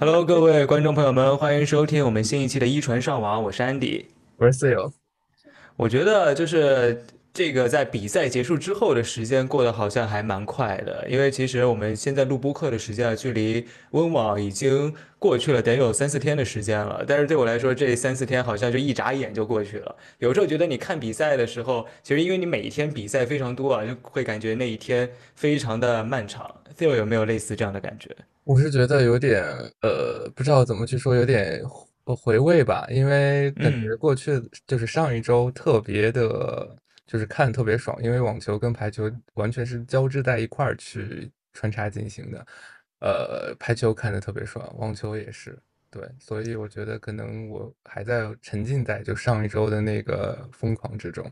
Hello，各位观众朋友们，欢迎收听我们新一期的一传上网，我是安迪。我是四友。我觉得就是这个在比赛结束之后的时间过得好像还蛮快的，因为其实我们现在录播课的时间啊，距离温网已经过去了得有三四天的时间了。但是对我来说，这三四天好像就一眨眼就过去了。有时候觉得你看比赛的时候，其实因为你每一天比赛非常多啊，就会感觉那一天非常的漫长。Phil 有没有类似这样的感觉？我是觉得有点呃，不知道怎么去说，有点回味吧，因为感觉过去就是上一周特别的，就是看特别爽，因为网球跟排球完全是交织在一块儿去穿插进行的，呃，排球看的特别爽，网球也是，对，所以我觉得可能我还在沉浸在就上一周的那个疯狂之中。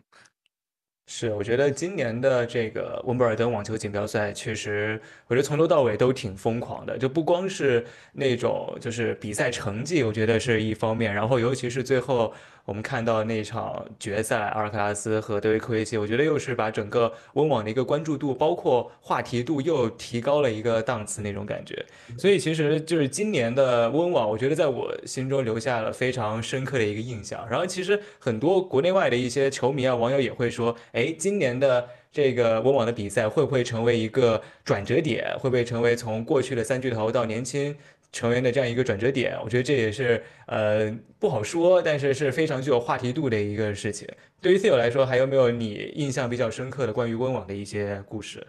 是，我觉得今年的这个温布尔登网球锦标赛确实，我觉得从头到尾都挺疯狂的，就不光是那种就是比赛成绩，我觉得是一方面，然后尤其是最后。我们看到那场决赛，阿尔卡拉斯和德维科维奇，我觉得又是把整个温网的一个关注度，包括话题度又提高了一个档次那种感觉。所以其实就是今年的温网，我觉得在我心中留下了非常深刻的一个印象。然后其实很多国内外的一些球迷啊、网友也会说，哎，今年的这个温网的比赛会不会成为一个转折点？会不会成为从过去的三巨头到年轻？成员的这样一个转折点，我觉得这也是呃不好说，但是是非常具有话题度的一个事情。对于 C 友来说，还有没有你印象比较深刻的关于温网的一些故事？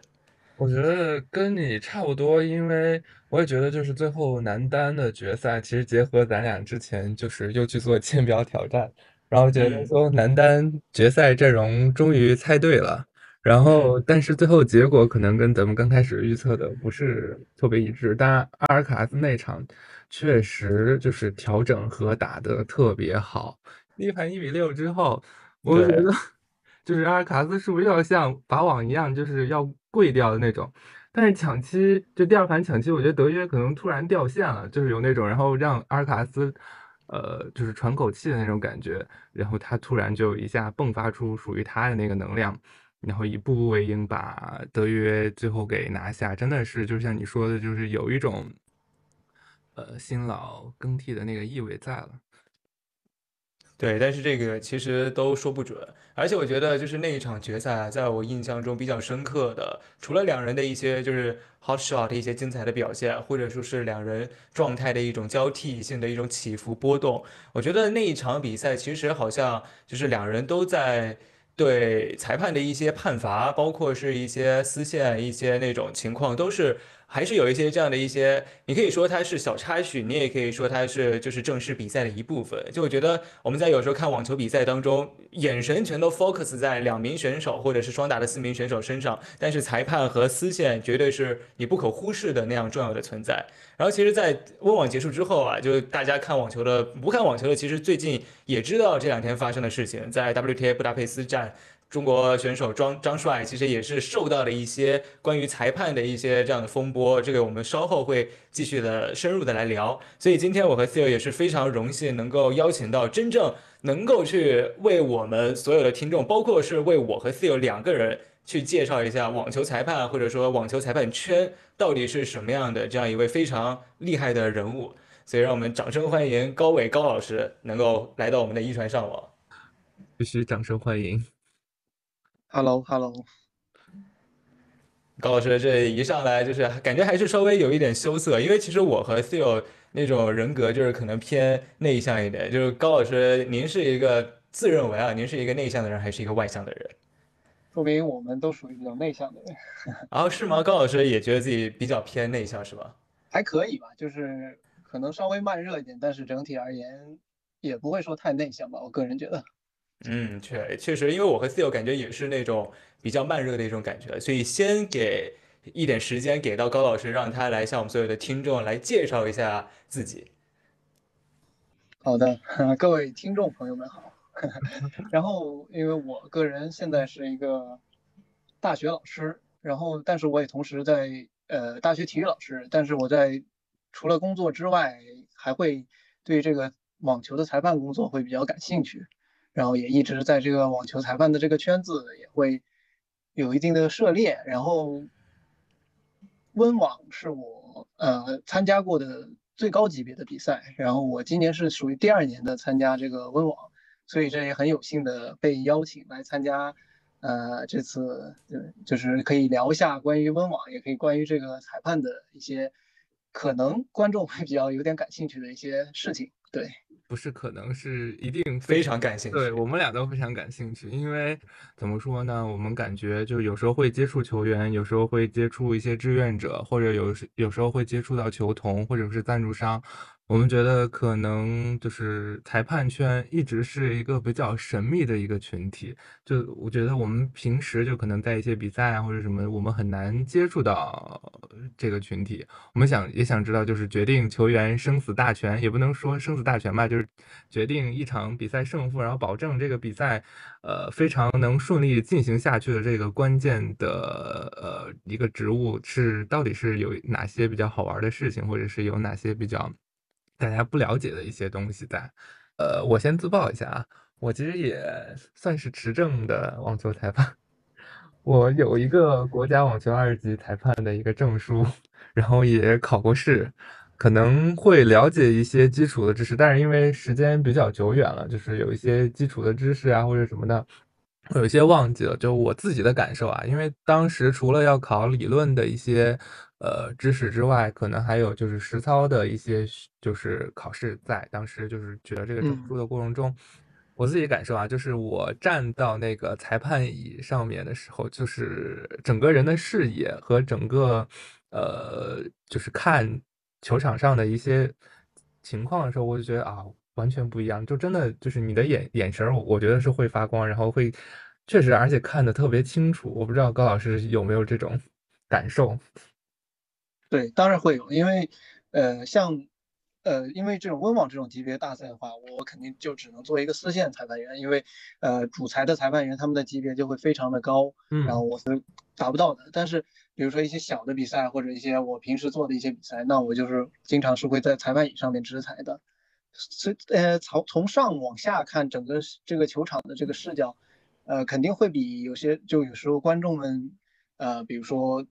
我觉得跟你差不多，因为我也觉得就是最后男单的决赛，其实结合咱俩之前就是又去做签表挑战，然后觉得说男单决赛阵容终于猜对了。然后，但是最后结果可能跟咱们刚开始预测的不是特别一致。当然，阿尔卡拉斯那场确实就是调整和打得特别好。一盘一比六之后，我觉得就是阿尔卡拉斯是不是要像法网一样，就是要跪掉的那种？但是抢七就第二盘抢七，我觉得德约可能突然掉线了，就是有那种，然后让阿尔卡拉斯呃就是喘口气的那种感觉，然后他突然就一下迸发出属于他的那个能量。然后一步步为营，把德约最后给拿下，真的是就像你说的，就是有一种，呃，新老更替的那个意味在了。对，但是这个其实都说不准。而且我觉得，就是那一场决赛，在我印象中比较深刻的，除了两人的一些就是 hot shot 的一些精彩的表现，或者说是两人状态的一种交替性的一种起伏波动，我觉得那一场比赛其实好像就是两人都在。对裁判的一些判罚，包括是一些私线、一些那种情况，都是。还是有一些这样的一些，你可以说它是小插曲，你也可以说它是就是正式比赛的一部分。就我觉得我们在有时候看网球比赛当中，眼神全都 focus 在两名选手或者是双打的四名选手身上，但是裁判和丝线绝对是你不可忽视的那样重要的存在。然后其实，在温网结束之后啊，就大家看网球的不看网球的，其实最近也知道这两天发生的事情，在 WTA 布达佩斯站。中国选手张张帅其实也是受到了一些关于裁判的一些这样的风波，这个我们稍后会继续的深入的来聊。所以今天我和 Theo 也是非常荣幸能够邀请到真正能够去为我们所有的听众，包括是为我和 Theo 两个人去介绍一下网球裁判或者说网球裁判圈到底是什么样的这样一位非常厉害的人物。所以让我们掌声欢迎高伟高老师能够来到我们的一传上网，必须掌声欢迎。Hello，Hello，高老师，这一上来就是感觉还是稍微有一点羞涩，因为其实我和 Theo 那种人格就是可能偏内向一点。就是高老师，您是一个自认为啊，您是一个内向的人，还是一个外向的人？说明我们都属于比较内向的人。啊，是吗？高老师也觉得自己比较偏内向，是吧？还可以吧，就是可能稍微慢热一点，但是整体而言也不会说太内向吧，我个人觉得。嗯，确确实，因为我和 Theo 感觉也是那种比较慢热的一种感觉，所以先给一点时间给到高老师，让他来向我们所有的听众来介绍一下自己。好的，各位听众朋友们好。然后，因为我个人现在是一个大学老师，然后但是我也同时在呃大学体育老师，但是我在除了工作之外，还会对这个网球的裁判工作会比较感兴趣。然后也一直在这个网球裁判的这个圈子也会有一定的涉猎，然后温网是我呃参加过的最高级别的比赛。然后我今年是属于第二年的参加这个温网，所以这也很有幸的被邀请来参加。呃，这次对，就是可以聊一下关于温网，也可以关于这个裁判的一些可能观众会比较有点感兴趣的一些事情。对，不是可能是一定非常感兴趣。对我们俩都非常感兴趣，因为怎么说呢？我们感觉就有时候会接触球员，有时候会接触一些志愿者，或者有时有时候会接触到球童或者是赞助商。我们觉得可能就是裁判圈一直是一个比较神秘的一个群体，就我觉得我们平时就可能在一些比赛啊或者什么，我们很难接触到这个群体。我们想也想知道，就是决定球员生死大权，也不能说生死大权吧，就是决定一场比赛胜负，然后保证这个比赛呃非常能顺利进行下去的这个关键的呃一个职务是到底是有哪些比较好玩的事情，或者是有哪些比较。大家不了解的一些东西在，呃，我先自曝一下啊，我其实也算是持证的网球裁判，我有一个国家网球二级裁判的一个证书，然后也考过试，可能会了解一些基础的知识，但是因为时间比较久远了，就是有一些基础的知识啊或者什么的。有一些忘记了，就我自己的感受啊，因为当时除了要考理论的一些呃知识之外，可能还有就是实操的一些就是考试，在当时就是取得这个证书的过程中，我自己感受啊，就是我站到那个裁判椅上面的时候，就是整个人的视野和整个呃就是看球场上的一些情况的时候，我就觉得啊。完全不一样，就真的就是你的眼眼神，我我觉得是会发光，然后会确实，而且看的特别清楚。我不知道高老师有没有这种感受？对，当然会有，因为呃，像呃，因为这种温网这种级别大赛的话，我肯定就只能做一个四线裁判员，因为呃，主裁的裁判员他们的级别就会非常的高，然后我是达不到的。但是比如说一些小的比赛或者一些我平时做的一些比赛，那我就是经常是会在裁判椅上面执裁的。所以，呃，从从上往下看整个这个球场的这个视角，呃，肯定会比有些就有时候观众们，呃，比如说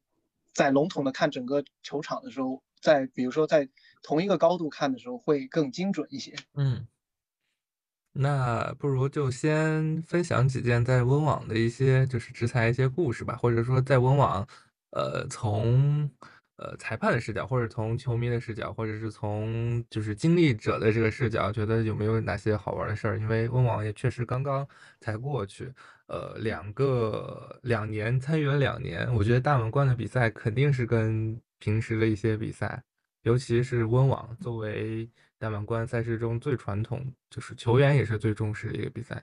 在笼统的看整个球场的时候，在比如说在同一个高度看的时候会更精准一些。嗯，那不如就先分享几件在温网的一些就是执裁一些故事吧，或者说在温网，呃，从。呃，裁判的视角，或者从球迷的视角，或者是从就是经历者的这个视角，觉得有没有哪些好玩的事儿？因为温网也确实刚刚才过去，呃，两个两年参与了两年，我觉得大满贯的比赛肯定是跟平时的一些比赛，尤其是温网作为大满贯赛事中最传统，就是球员也是最重视的一个比赛。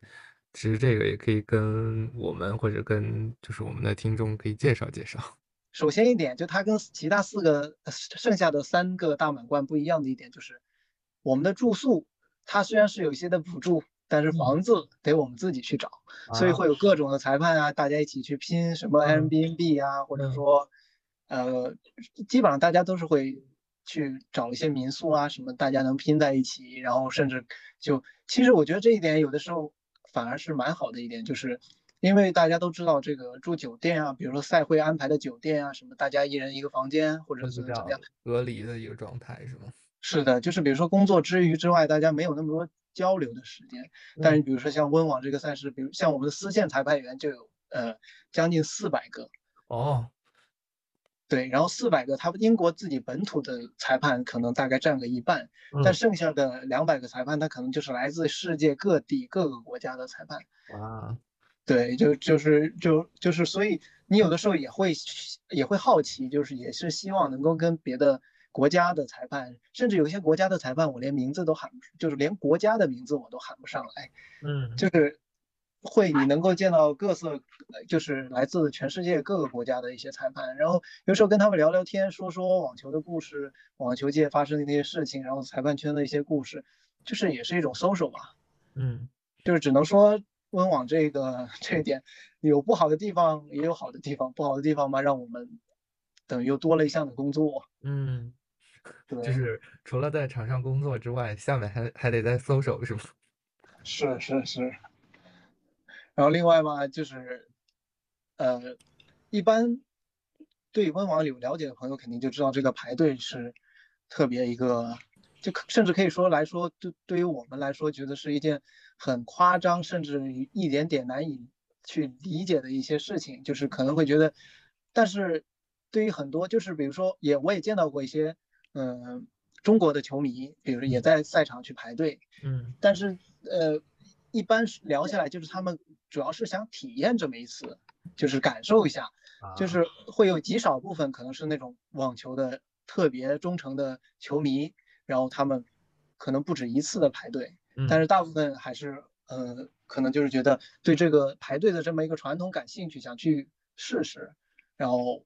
其实这个也可以跟我们或者跟就是我们的听众可以介绍介绍。首先一点，就它跟其他四个剩下的三个大满贯不一样的一点就是，我们的住宿它虽然是有一些的补助，但是房子得我们自己去找，所以会有各种的裁判啊，大家一起去拼什么 Airbnb 啊，或者说，呃，基本上大家都是会去找一些民宿啊什么，大家能拼在一起，然后甚至就其实我觉得这一点有的时候反而是蛮好的一点，就是。因为大家都知道这个住酒店啊，比如说赛会安排的酒店啊，什么大家一人一个房间，或者是怎么样隔离的一个状态是吗？是的，就是比如说工作之余之外，大家没有那么多交流的时间。但是比如说像温网这个赛事，比如像我们的丝线裁判员就有呃将近四百个哦，对，然后四百个，他们英国自己本土的裁判可能大概占个一半，但剩下的两百个裁判，他可能就是来自世界各地各个国家的裁判。哇。对，就就是就就是，所以你有的时候也会也会好奇，就是也是希望能够跟别的国家的裁判，甚至有些国家的裁判，我连名字都喊不，就是连国家的名字我都喊不上来。嗯，就是会你能够见到各色，就是来自全世界各个国家的一些裁判，然后有时候跟他们聊聊天，说说网球的故事，网球界发生的那些事情，然后裁判圈的一些故事，就是也是一种 social 吧。嗯，就是只能说。温网这个这一点有不好的地方，也有好的地方。不好的地方嘛，让我们等于又多了一项的工作。嗯，就是除了在场上工作之外，下面还还得再搜手是吗？是是是。然后另外嘛，就是呃，一般对温网有了解的朋友肯定就知道，这个排队是特别一个就甚至可以说来说，对对于我们来说，觉得是一件很夸张，甚至一点点难以去理解的一些事情，就是可能会觉得，但是对于很多，就是比如说，也我也见到过一些，嗯，中国的球迷，比如也在赛场去排队，嗯，但是呃，一般聊下来，就是他们主要是想体验这么一次，就是感受一下，就是会有极少部分可能是那种网球的特别忠诚的球迷。然后他们可能不止一次的排队，但是大部分还是呃，可能就是觉得对这个排队的这么一个传统感兴趣，想去试试。然后，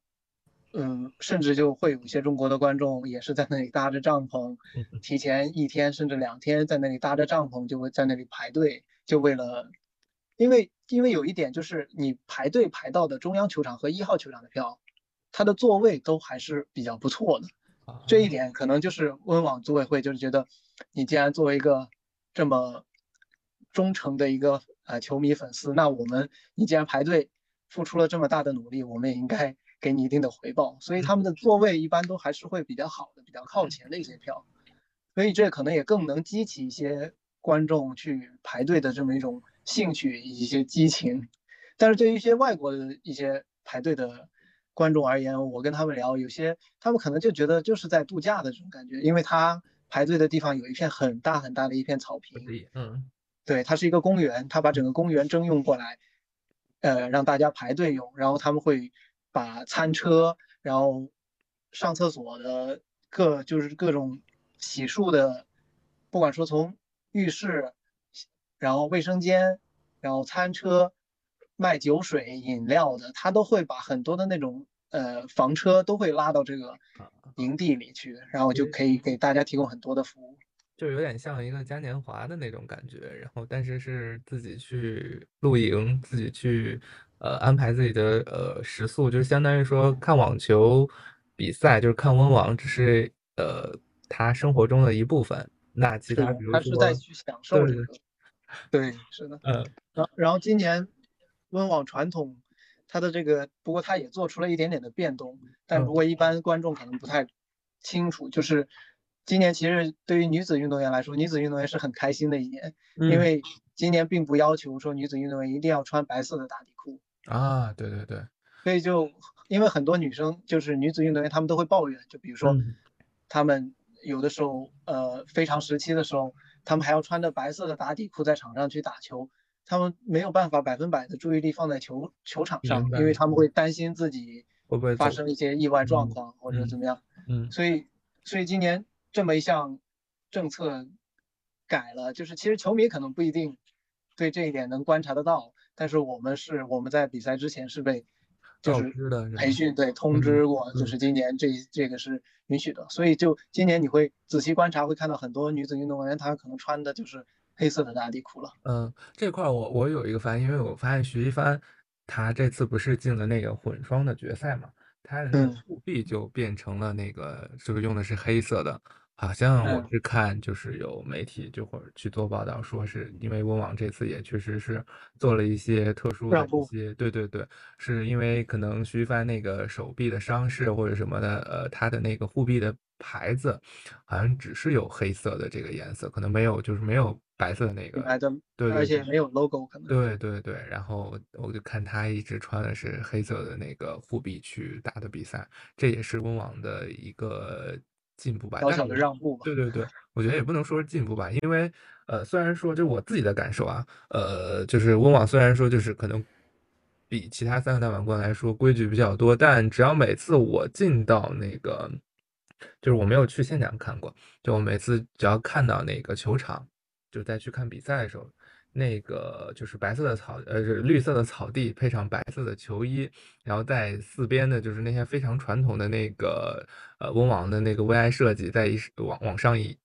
嗯，甚至就会有一些中国的观众也是在那里搭着帐篷，提前一天甚至两天在那里搭着帐篷，就会在那里排队，就为了，因为因为有一点就是你排队排到的中央球场和一号球场的票，它的座位都还是比较不错的。这一点可能就是温网组委会就是觉得，你既然作为一个这么忠诚的一个呃球迷粉丝，那我们你既然排队付出了这么大的努力，我们也应该给你一定的回报。所以他们的座位一般都还是会比较好的，比较靠前的一些票。所以这可能也更能激起一些观众去排队的这么一种兴趣，一些激情。但是对于一些外国的一些排队的。观众而言，我跟他们聊，有些他们可能就觉得就是在度假的这种感觉，因为他排队的地方有一片很大很大的一片草坪，嗯，对，它是一个公园，他把整个公园征用过来，呃，让大家排队用，然后他们会把餐车，然后上厕所的各就是各种洗漱的，不管说从浴室，然后卫生间，然后餐车。卖酒水饮料的，他都会把很多的那种呃房车都会拉到这个营地里去，然后就可以给大家提供很多的服务，就有点像一个嘉年华的那种感觉。然后，但是是自己去露营，自己去呃安排自己的呃食宿，就是相当于说看网球比赛，就是看温网，只是呃他生活中的一部分。那其他比如说他是在去享受这个，对，是的，嗯，然然后今年。温网传统，它的这个不过它也做出了一点点的变动，但不过一般观众可能不太清楚，就是今年其实对于女子运动员来说，女子运动员是很开心的一年，因为今年并不要求说女子运动员一定要穿白色的打底裤啊，对对对，所以就因为很多女生就是女子运动员，她们都会抱怨，就比如说她们有的时候呃非常时期的时候，她们还要穿着白色的打底裤在场上去打球。她们没有办法百分百的注意力放在球球场上，因为她们会担心自己会不会发生一些意外状况或者怎么样。嗯，所以所以今年这么一项政策改了，就是其实球迷可能不一定对这一点能观察得到，但是我们是我们在比赛之前是被就是培训对 通知过，就是今年这这个是允许的，所以就今年你会仔细观察，会看到很多女子运动员她可能穿的就是。黑色的打底裤了。嗯，这块我我有一个发现，因为我发现徐一帆他这次不是进了那个混双的决赛嘛，他的护臂就变成了那个，就是用的是黑色的。好像我是看就是有媒体就会去做报道，说是因为温网这次也确实是做了一些特殊的一些，对对对，是因为可能徐一帆那个手臂的伤势或者什么的，呃，他的那个护臂的牌子好像只是有黑色的这个颜色，可能没有就是没有。白色的那个，对，而且没有 logo 可能。对对对，然后我就看他一直穿的是黑色的那个护臂去打的比赛，这也是温网的一个进步吧，小小的让步吧。对对对，我觉得也不能说是进步吧，因为呃，虽然说就我自己的感受啊，呃，就是温网虽然说就是可能比其他三个大满贯来说规矩比较多，但只要每次我进到那个，就是我没有去现场看过，就我每次只要看到那个球场。就在去看比赛的时候，那个就是白色的草，呃，是绿色的草地，配上白色的球衣，然后在四边的，就是那些非常传统的那个，呃，温网的那个 VI 设计，在一往往上一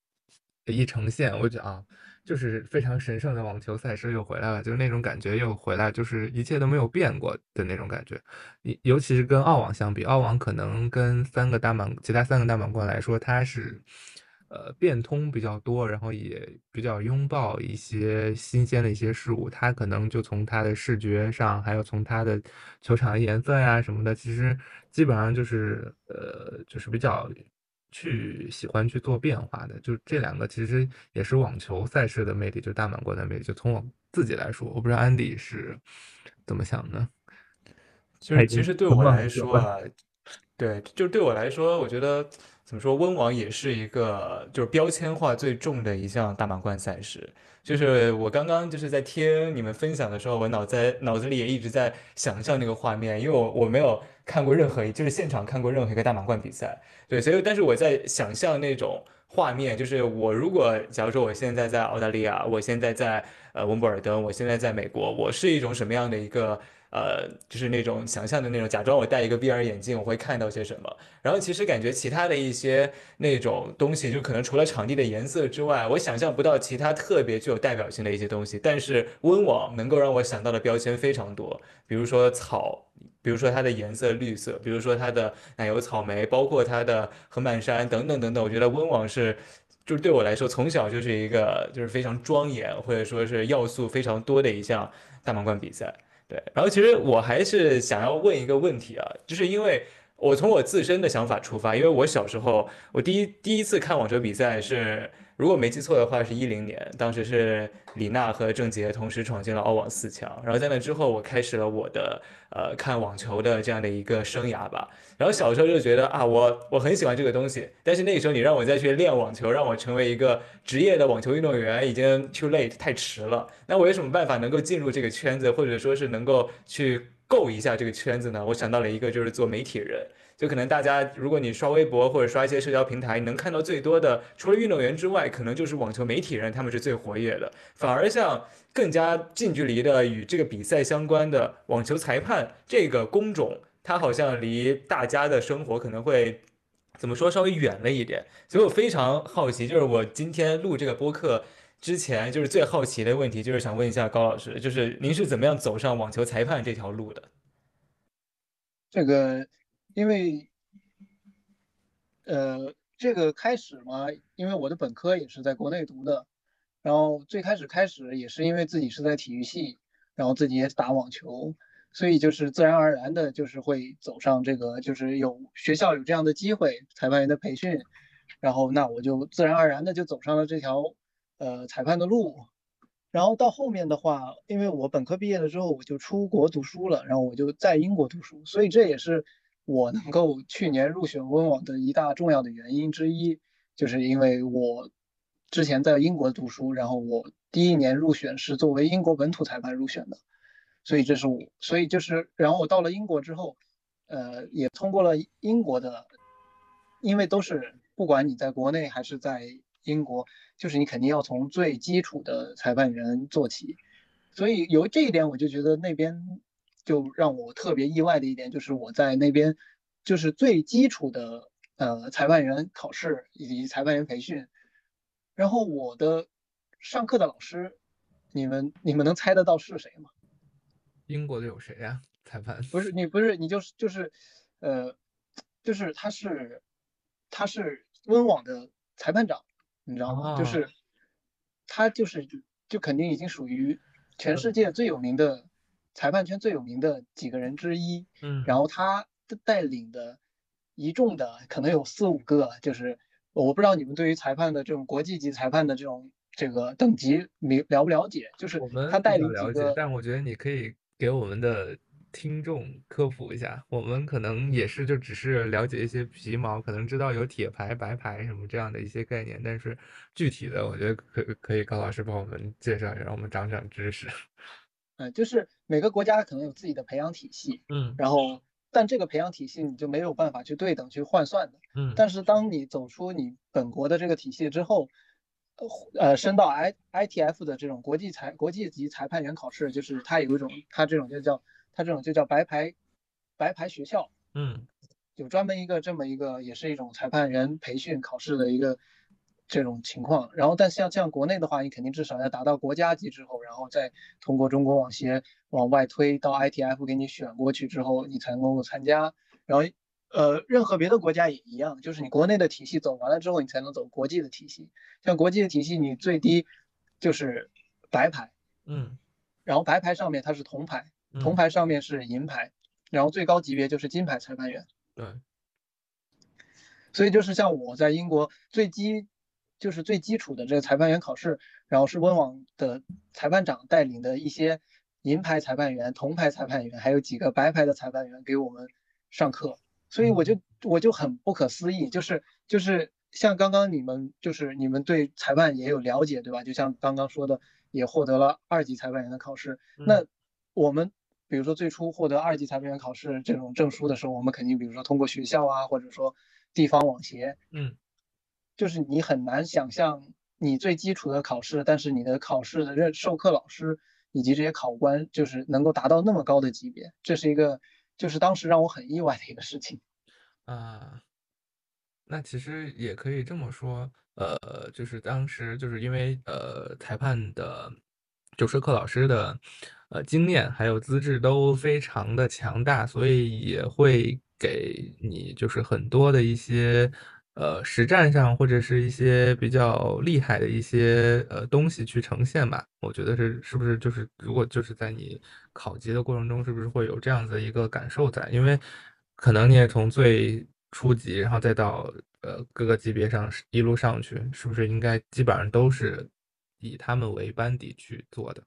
一呈现，我觉得啊，就是非常神圣的网球赛事又回来了，就是那种感觉又回来，就是一切都没有变过的那种感觉。尤尤其是跟澳网相比，澳网可能跟三个大满，其他三个大满贯来说，它是。呃，变通比较多，然后也比较拥抱一些新鲜的一些事物。他可能就从他的视觉上，还有从他的球场的颜色呀什么的，其实基本上就是呃，就是比较去喜欢去做变化的。就这两个其实也是网球赛事的魅力，就大满贯的魅力。就从我自己来说，我不知道安迪是怎么想的。就是其实对我来说啊，对，就对我来说，我觉得怎么说，温网也是一个就是标签化最重的一项大满贯赛事。就是我刚刚就是在听你们分享的时候，我脑在脑子里也一直在想象那个画面，因为我我没有看过任何就是现场看过任何一个大满贯比赛，对，所以但是我在想象那种画面，就是我如果假如说我现在在澳大利亚，我现在在呃温布尔登，我现在在美国，我是一种什么样的一个？呃，就是那种想象的那种，假装我戴一个 VR 眼镜，我会看到些什么。然后其实感觉其他的一些那种东西，就可能除了场地的颜色之外，我想象不到其他特别具有代表性的一些东西。但是温网能够让我想到的标签非常多，比如说草，比如说它的颜色绿色，比如说它的奶油草莓，包括它的横板山等等等等。我觉得温网是，就是对我来说从小就是一个就是非常庄严或者说是要素非常多的一项大满贯比赛。对，然后其实我还是想要问一个问题啊，就是因为我从我自身的想法出发，因为我小时候我第一第一次看网球比赛是。如果没记错的话，是一零年，当时是李娜和郑洁同时闯进了澳网四强。然后在那之后，我开始了我的呃看网球的这样的一个生涯吧。然后小时候就觉得啊，我我很喜欢这个东西，但是那时候你让我再去练网球，让我成为一个职业的网球运动员，已经 too late 太迟了。那我有什么办法能够进入这个圈子，或者说是能够去够一下这个圈子呢？我想到了一个，就是做媒体人。就可能大家，如果你刷微博或者刷一些社交平台，能看到最多的，除了运动员之外，可能就是网球媒体人，他们是最活跃的。反而像更加近距离的与这个比赛相关的网球裁判这个工种，它好像离大家的生活可能会怎么说稍微远了一点。所以我非常好奇，就是我今天录这个播客之前，就是最好奇的问题，就是想问一下高老师，就是您是怎么样走上网球裁判这条路的？这个。因为，呃，这个开始嘛，因为我的本科也是在国内读的，然后最开始开始也是因为自己是在体育系，然后自己也打网球，所以就是自然而然的，就是会走上这个，就是有学校有这样的机会，裁判员的培训，然后那我就自然而然的就走上了这条，呃，裁判的路，然后到后面的话，因为我本科毕业了之后，我就出国读书了，然后我就在英国读书，所以这也是。我能够去年入选温网的一大重要的原因之一，就是因为我之前在英国读书，然后我第一年入选是作为英国本土裁判入选的，所以这是我，所以就是，然后我到了英国之后，呃，也通过了英国的，因为都是不管你在国内还是在英国，就是你肯定要从最基础的裁判员做起，所以由这一点我就觉得那边。就让我特别意外的一点，就是我在那边，就是最基础的呃裁判员考试以及裁判员培训，然后我的上课的老师，你们你们能猜得到是谁吗？英国的有谁呀？裁判？不是你不是你就是就是，呃，就是他是他是温网的裁判长，你知道吗？就是他就是就肯定已经属于全世界最有名的。裁判圈最有名的几个人之一，嗯，然后他带领的一众的可能有四五个，就是我不知道你们对于裁判的这种国际级裁判的这种这个等级了了不了解？就是他带领几个，但我觉得你可以给我们的听众科普一下，我们可能也是就只是了解一些皮毛，可能知道有铁牌、白牌什么这样的一些概念，但是具体的我觉得可可以高老师帮我们介绍一下，让我们长长知识。嗯，就是每个国家可能有自己的培养体系，嗯，然后但这个培养体系你就没有办法去对等去换算的，嗯，但是当你走出你本国的这个体系之后，呃，升到 I I T F 的这种国际裁国际级裁判员考试，就是它有一种它这种就叫它这种就叫白牌白牌学校，嗯，有专门一个这么一个也是一种裁判员培训考试的一个。这种情况，然后但像像国内的话，你肯定至少要达到国家级之后，然后再通过中国网协往外推到 ITF 给你选过去之后，你才能够参加。然后呃，任何别的国家也一样，就是你国内的体系走完了之后，你才能走国际的体系。像国际的体系，你最低就是白牌，嗯，然后白牌上面它是铜牌，铜牌上面是银牌，然后最高级别就是金牌裁判员。对。所以就是像我在英国最基就是最基础的这个裁判员考试，然后是温网的裁判长带领的一些银牌裁判员、铜牌裁判员，还有几个白牌的裁判员给我们上课，所以我就我就很不可思议，就是就是像刚刚你们就是你们对裁判也有了解对吧？就像刚刚说的，也获得了二级裁判员的考试。那我们比如说最初获得二级裁判员考试这种证书的时候，我们肯定比如说通过学校啊，或者说地方网协，嗯。就是你很难想象你最基础的考试，但是你的考试的任授课老师以及这些考官，就是能够达到那么高的级别，这是一个就是当时让我很意外的一个事情。啊，那其实也可以这么说，呃，就是当时就是因为呃裁判的就授课老师的呃经验还有资质都非常的强大，所以也会给你就是很多的一些。呃，实战上或者是一些比较厉害的一些呃东西去呈现吧，我觉得是是不是就是如果就是在你考级的过程中，是不是会有这样子一个感受在？因为可能你也从最初级，然后再到呃各个级别上一路上去，是不是应该基本上都是以他们为班底去做的？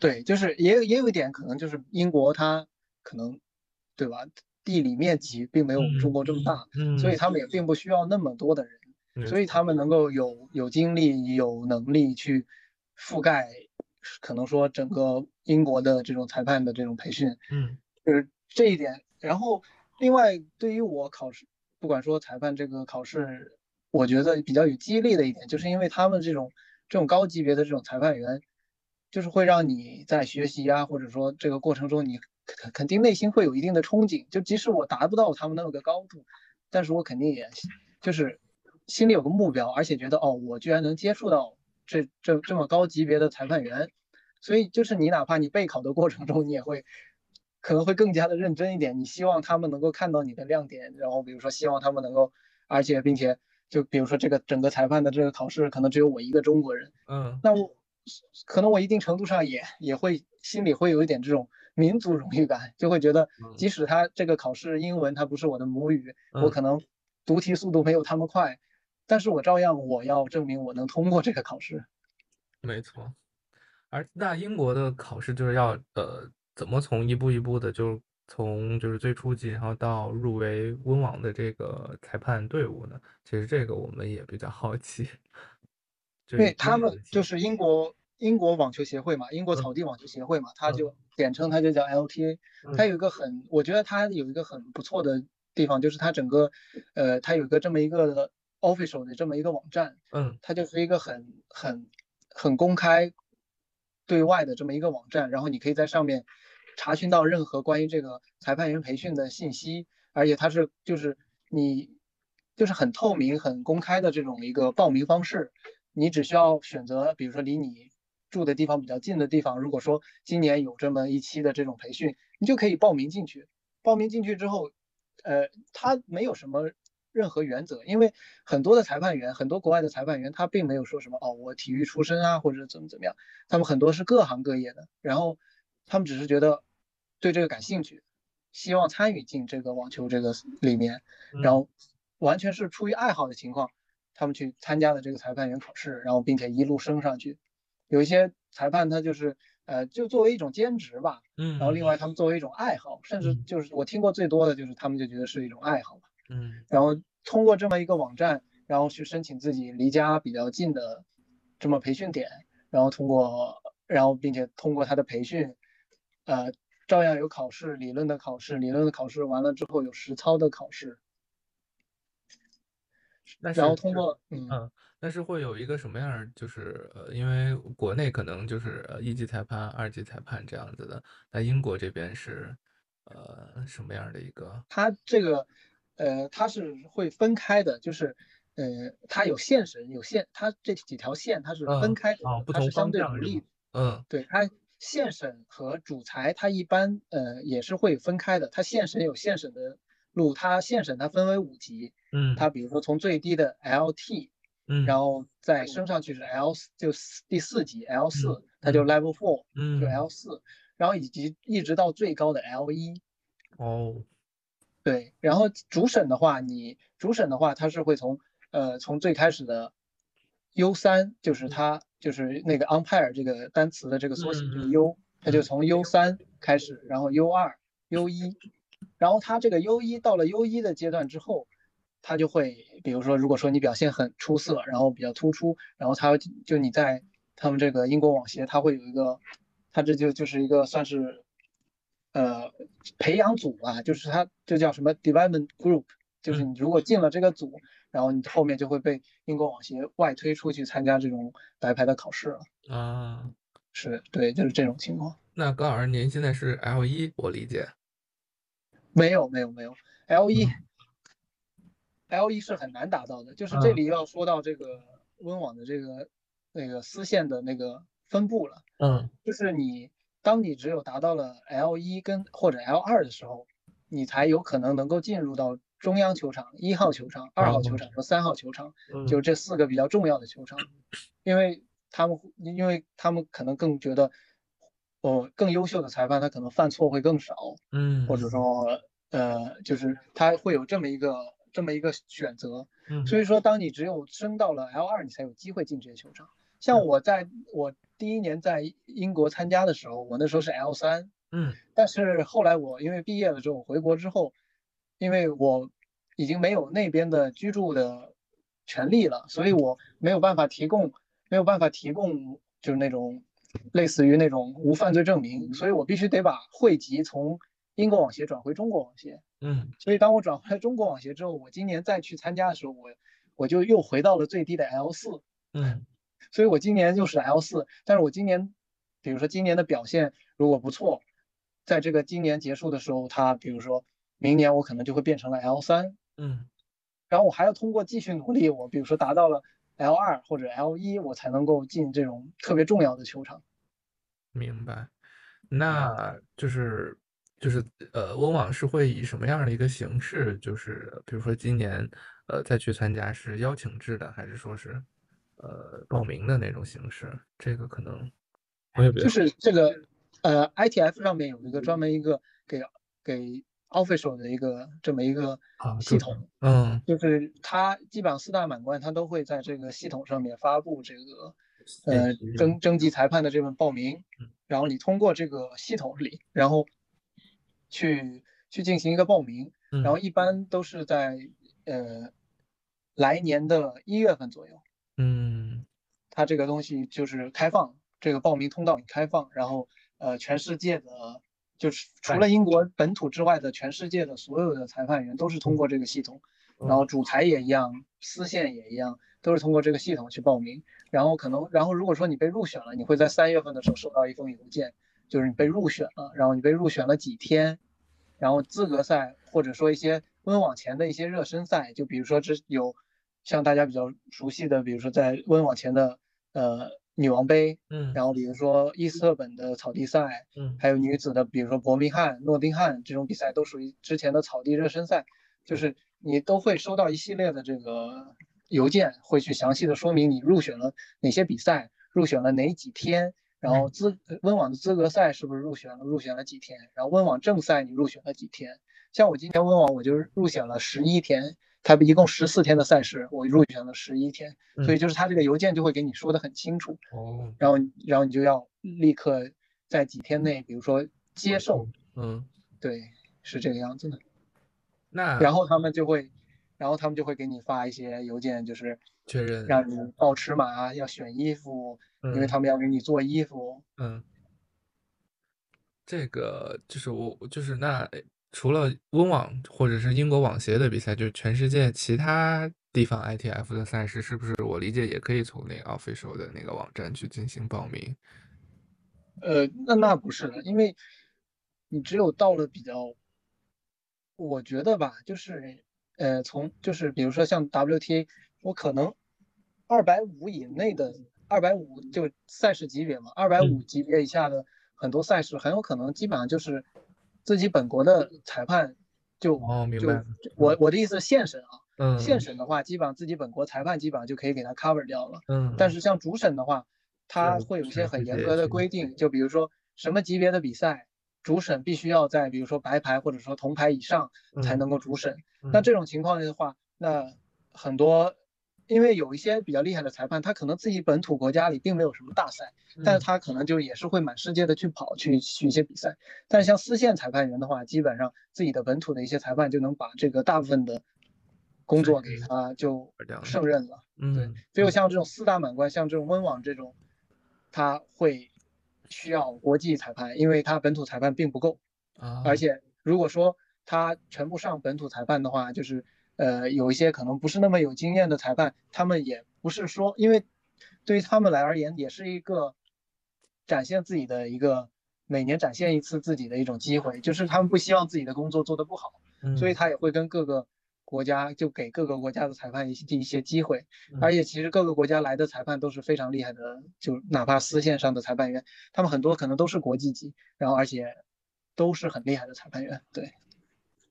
对，就是也有也有一点可能就是英国它可能对吧？地理面积并没有我们中国这么大，所以他们也并不需要那么多的人，所以他们能够有有精力、有能力去覆盖，可能说整个英国的这种裁判的这种培训，嗯，就是这一点。然后另外对于我考试，不管说裁判这个考试，我觉得比较有激励的一点，就是因为他们这种这种高级别的这种裁判员，就是会让你在学习啊，或者说这个过程中你。肯肯定内心会有一定的憧憬，就即使我达不到他们那个高度，但是我肯定也就是心里有个目标，而且觉得哦，我居然能接触到这这这么高级别的裁判员，所以就是你哪怕你备考的过程中，你也会可能会更加的认真一点，你希望他们能够看到你的亮点，然后比如说希望他们能够，而且并且就比如说这个整个裁判的这个考试可能只有我一个中国人，嗯，那我可能我一定程度上也也会心里会有一点这种。民族荣誉感就会觉得，即使他这个考试英文它不是我的母语，我可能读题速度没有他们快，但是我照样我要证明我能通过这个考试。没错，而那英国的考试就是要呃怎么从一步一步的就从就是最初级然后到入围温网的这个裁判队伍呢？其实这个我们也比较好奇。对他们就是英国。英国网球协会嘛，英国草地网球协会嘛，它就简称它就叫 LTA。它有一个很，我觉得它有一个很不错的地方，就是它整个，呃，它有一个这么一个 official 的这么一个网站，嗯，它就是一个很很很公开对外的这么一个网站，然后你可以在上面查询到任何关于这个裁判员培训的信息，而且它是就是你就是很透明、很公开的这种一个报名方式，你只需要选择，比如说离你。住的地方比较近的地方，如果说今年有这么一期的这种培训，你就可以报名进去。报名进去之后，呃，他没有什么任何原则，因为很多的裁判员，很多国外的裁判员，他并没有说什么哦，我体育出身啊，或者怎么怎么样。他们很多是各行各业的，然后他们只是觉得对这个感兴趣，希望参与进这个网球这个里面，然后完全是出于爱好的情况，他们去参加了这个裁判员考试，然后并且一路升上去。有一些裁判他就是呃，就作为一种兼职吧，嗯，然后另外他们作为一种爱好，甚至就是我听过最多的就是他们就觉得是一种爱好吧，嗯，然后通过这么一个网站，然后去申请自己离家比较近的这么培训点，然后通过，然后并且通过他的培训，呃，照样有考试，理论的考试，理论的考试完了之后有实操的考试，然后通过，嗯。但是会有一个什么样就是呃，因为国内可能就是一级裁判、二级裁判这样子的，那英国这边是呃什么样的一个？它这个呃，它是会分开的，就是呃，它有线审，有线，它这几条线它是分开的，它是相对独立的。嗯，对，它线审和主裁它一般呃也是会分开的，它线审有线审的路，它现审它分为五级，嗯，它比如说从最低的 LT。嗯，然后再升上去是 L 四，就第四级 L 四，它就 Level Four，嗯，就 L 四，然后以及一直到最高的 L 一。哦，对，然后主审的话，你主审的话，它是会从呃从最开始的 U 三，就是它就是那个 umpire 这个单词的这个缩写，这个 U，它就从 U 三开始，然后 U 二、U 一，然后他这个 U 一到了 U 一的阶段之后，他就会，比如说如果说你表现很出色，然后比较突出，然后他就你在他们这个英国网协，他会有一个，他这就就是一个算是。呃，培养组啊，就是他就叫什么 development group，就是你如果进了这个组，然后你后面就会被英国网协外推出去参加这种白牌的考试了啊。是对，就是这种情况。那高老师您现在是 L 一，我理解？没有没有没有，L 一，L 一是很难达到的。就是这里要说到这个温网的这个那个丝线的那个分布了。嗯，就是你。当你只有达到了 L 一跟或者 L 二的时候，你才有可能能够进入到中央球场、一号球场、二号球场和三号球场，就这四个比较重要的球场，因为他们因为他们可能更觉得，哦，更优秀的裁判他可能犯错会更少，嗯，或者说呃，就是他会有这么一个这么一个选择，所以说当你只有升到了 L 二，你才有机会进这些球场。像我在我。第一年在英国参加的时候，我那时候是 L 三，嗯，但是后来我因为毕业了之后回国之后，因为我已经没有那边的居住的权利了，所以我没有办法提供没有办法提供就是那种类似于那种无犯罪证明，所以我必须得把汇集从英国网协转回中国网协，嗯，所以当我转回了中国网协之后，我今年再去参加的时候，我我就又回到了最低的 L 四，嗯。所以我今年又是 L 四，但是我今年，比如说今年的表现如果不错，在这个今年结束的时候，他比如说明年我可能就会变成了 L 三，嗯，然后我还要通过继续努力，我比如说达到了 L 二或者 L 一，我才能够进这种特别重要的球场。明白，那就是就是呃，温网是会以什么样的一个形式？就是比如说今年呃再去参加是邀请制的，还是说是？呃，报名的那种形式，这个可能我也不就是这个呃，ITF 上面有一个专门一个给给 official 的一个这么一个系统，嗯，就是它基本上四大满贯它都会在这个系统上面发布这个呃征征集裁判的这份报名，然后你通过这个系统里，然后去去进行一个报名，然后一般都是在呃来年的一月份左右。嗯，它这个东西就是开放，这个报名通道开放，然后呃，全世界的，就是除了英国本土之外的全世界的所有的裁判员都是通过这个系统，然后主裁也一样，司线也一样，都是通过这个系统去报名。然后可能，然后如果说你被入选了，你会在三月份的时候收到一封邮件，就是你被入选了，然后你被入选了几天，然后资格赛或者说一些温网前的一些热身赛，就比如说这有。像大家比较熟悉的，比如说在温网前的呃女王杯，嗯，然后比如说伊斯特本的草地赛，嗯，还有女子的，比如说伯明翰、诺丁汉这种比赛，都属于之前的草地热身赛，就是你都会收到一系列的这个邮件，会去详细的说明你入选了哪些比赛，入选了哪几天，然后资温网的资格赛是不是入选了，入选了几天，然后温网正赛你入选了几天，像我今天温网我就入选了十一天。他一共十四天的赛事，我入选了十一天，所以就是他这个邮件就会给你说的很清楚。哦，然后然后你就要立刻在几天内，比如说接受。嗯，对，是这个样子的。那然后他们就会，然后他们就会给你发一些邮件，就是确认让你报尺码，要选衣服，因为他们要给你做衣服。嗯，这个就是我就是那。除了温网或者是英国网协的比赛，就是全世界其他地方 ITF 的赛事，是不是我理解也可以从那个 official 的那个网站去进行报名？呃，那那不是的，因为你只有到了比较，我觉得吧，就是呃，从就是比如说像 WTA，我可能二百五以内的二百五就赛事级别嘛，二百五级别以下的很多赛事很有可能基本上就是。自己本国的裁判就哦，明白。我我的意思是现审啊，嗯，现审的话，基本上自己本国裁判基本上就可以给他 cover 掉了。嗯，但是像主审的话，他会有一些很严格的规定，就比如说什么级别的比赛，主审必须要在比如说白牌或者说铜牌以上才嗯能够主审。嗯那这种情况的话，那很多因为有一些比较厉害的裁判，他可能自己本土国家里并没有什么大赛，但是嗯他可能就也是会满世界的去跑去去一些比赛。但是像四线裁判员的话，基本上自己的本土的一些裁判就能把这个大部分的工作给他就胜任了。对嗯，只有像这种四大满贯，像这种温网这种，他会需要国际裁判，因为他本土裁判并不够。啊，而且如果说他全部上本土裁判的话，就是呃有一些可能不是那么有经验的裁判，他们也不是说，因为对于他们来而言，也是一个展现自己的一个每年展现一次自己的一种机会，就是他们不希望自己的工作做得不好，所以嗯他也会跟各个国家就给各个国家的裁判一些一些机会，嗯而且其实各个国家来的裁判都是非常厉害的，就哪怕丝线上的裁判员，他们很多可能都是国际级，然后而且都是很厉害的裁判员。对，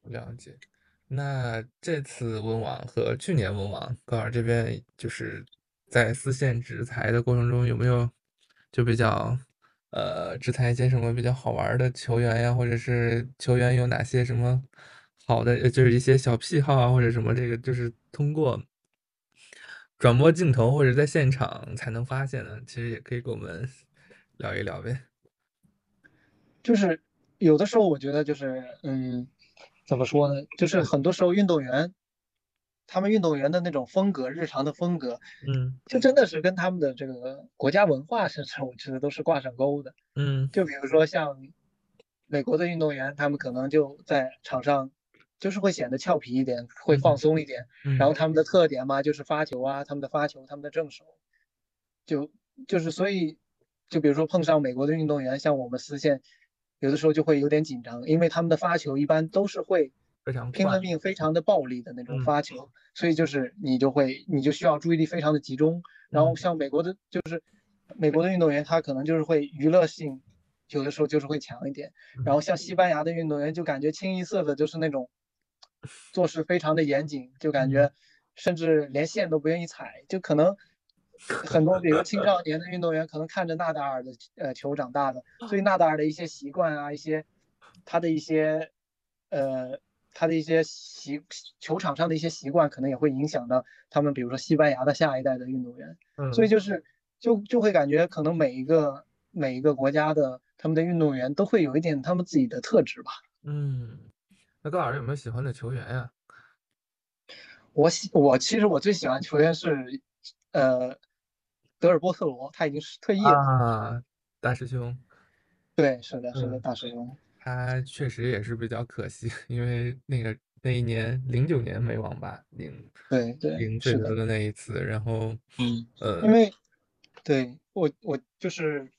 了解。那这次温网和去年温网，高尔这边就是在丝线制裁的过程中，有没有就比较呃制裁一些什么比较好玩的球员呀，或者是球员有哪些什么好的，就是一些小癖好啊，或者什么这个就是通过转播镜头或者在现场才能发现的，其实也可以跟我们聊一聊呗。就是有的时候我觉得就是嗯，怎么说呢？就是很多时候运动员，他们运动员的那种风格，日常的风格，嗯就真的是跟他们的这个国家文化甚至 我觉得都是挂上钩的。嗯就比如说像美国的运动员，他们可能就在场上就是会显得俏皮一点，会放松一点。嗯，然后他们的特点嘛，就是发球啊，他们的发球，他们的正手，就就是所以，就比如说碰上美国的运动员，像我们丝线，有的时候就会有点紧张，因为他们的发球一般都是会非常拼了命、非常的暴力的那种嗯发球，所以就是你就会你就需要注意力非常的集中。然后嗯像美国的，就是美国的运动员，他可能就是会娱乐性，有的时候就是会强一点。然后像西班牙的运动员，就感觉清一色的就是那种 做事非常的严谨，就感觉甚至连线都不愿意踩，就可能很多比如青少年的运动员可能看着纳达尔的呃球长大的，所以纳达尔的一些习惯啊，一些他的一些呃他的一些习球场上的一些习惯，可能也会影响到他们，比如说西班牙的下一代的运动员。嗯所以就是就就会感觉可能每一个每一个国家的他们的运动员都会有一点他们自己的特质吧。嗯，那高老师有没有喜欢的球员呀？我喜我其实我最喜欢球员是呃德尔波特罗，他已经是退役了。啊，大师兄，对，是的，是的，嗯大师兄。他确实也是比较可惜，因为那个那一年零九年美网吧零对对，是的，领最多的那一次，然后嗯，呃因为对我我就是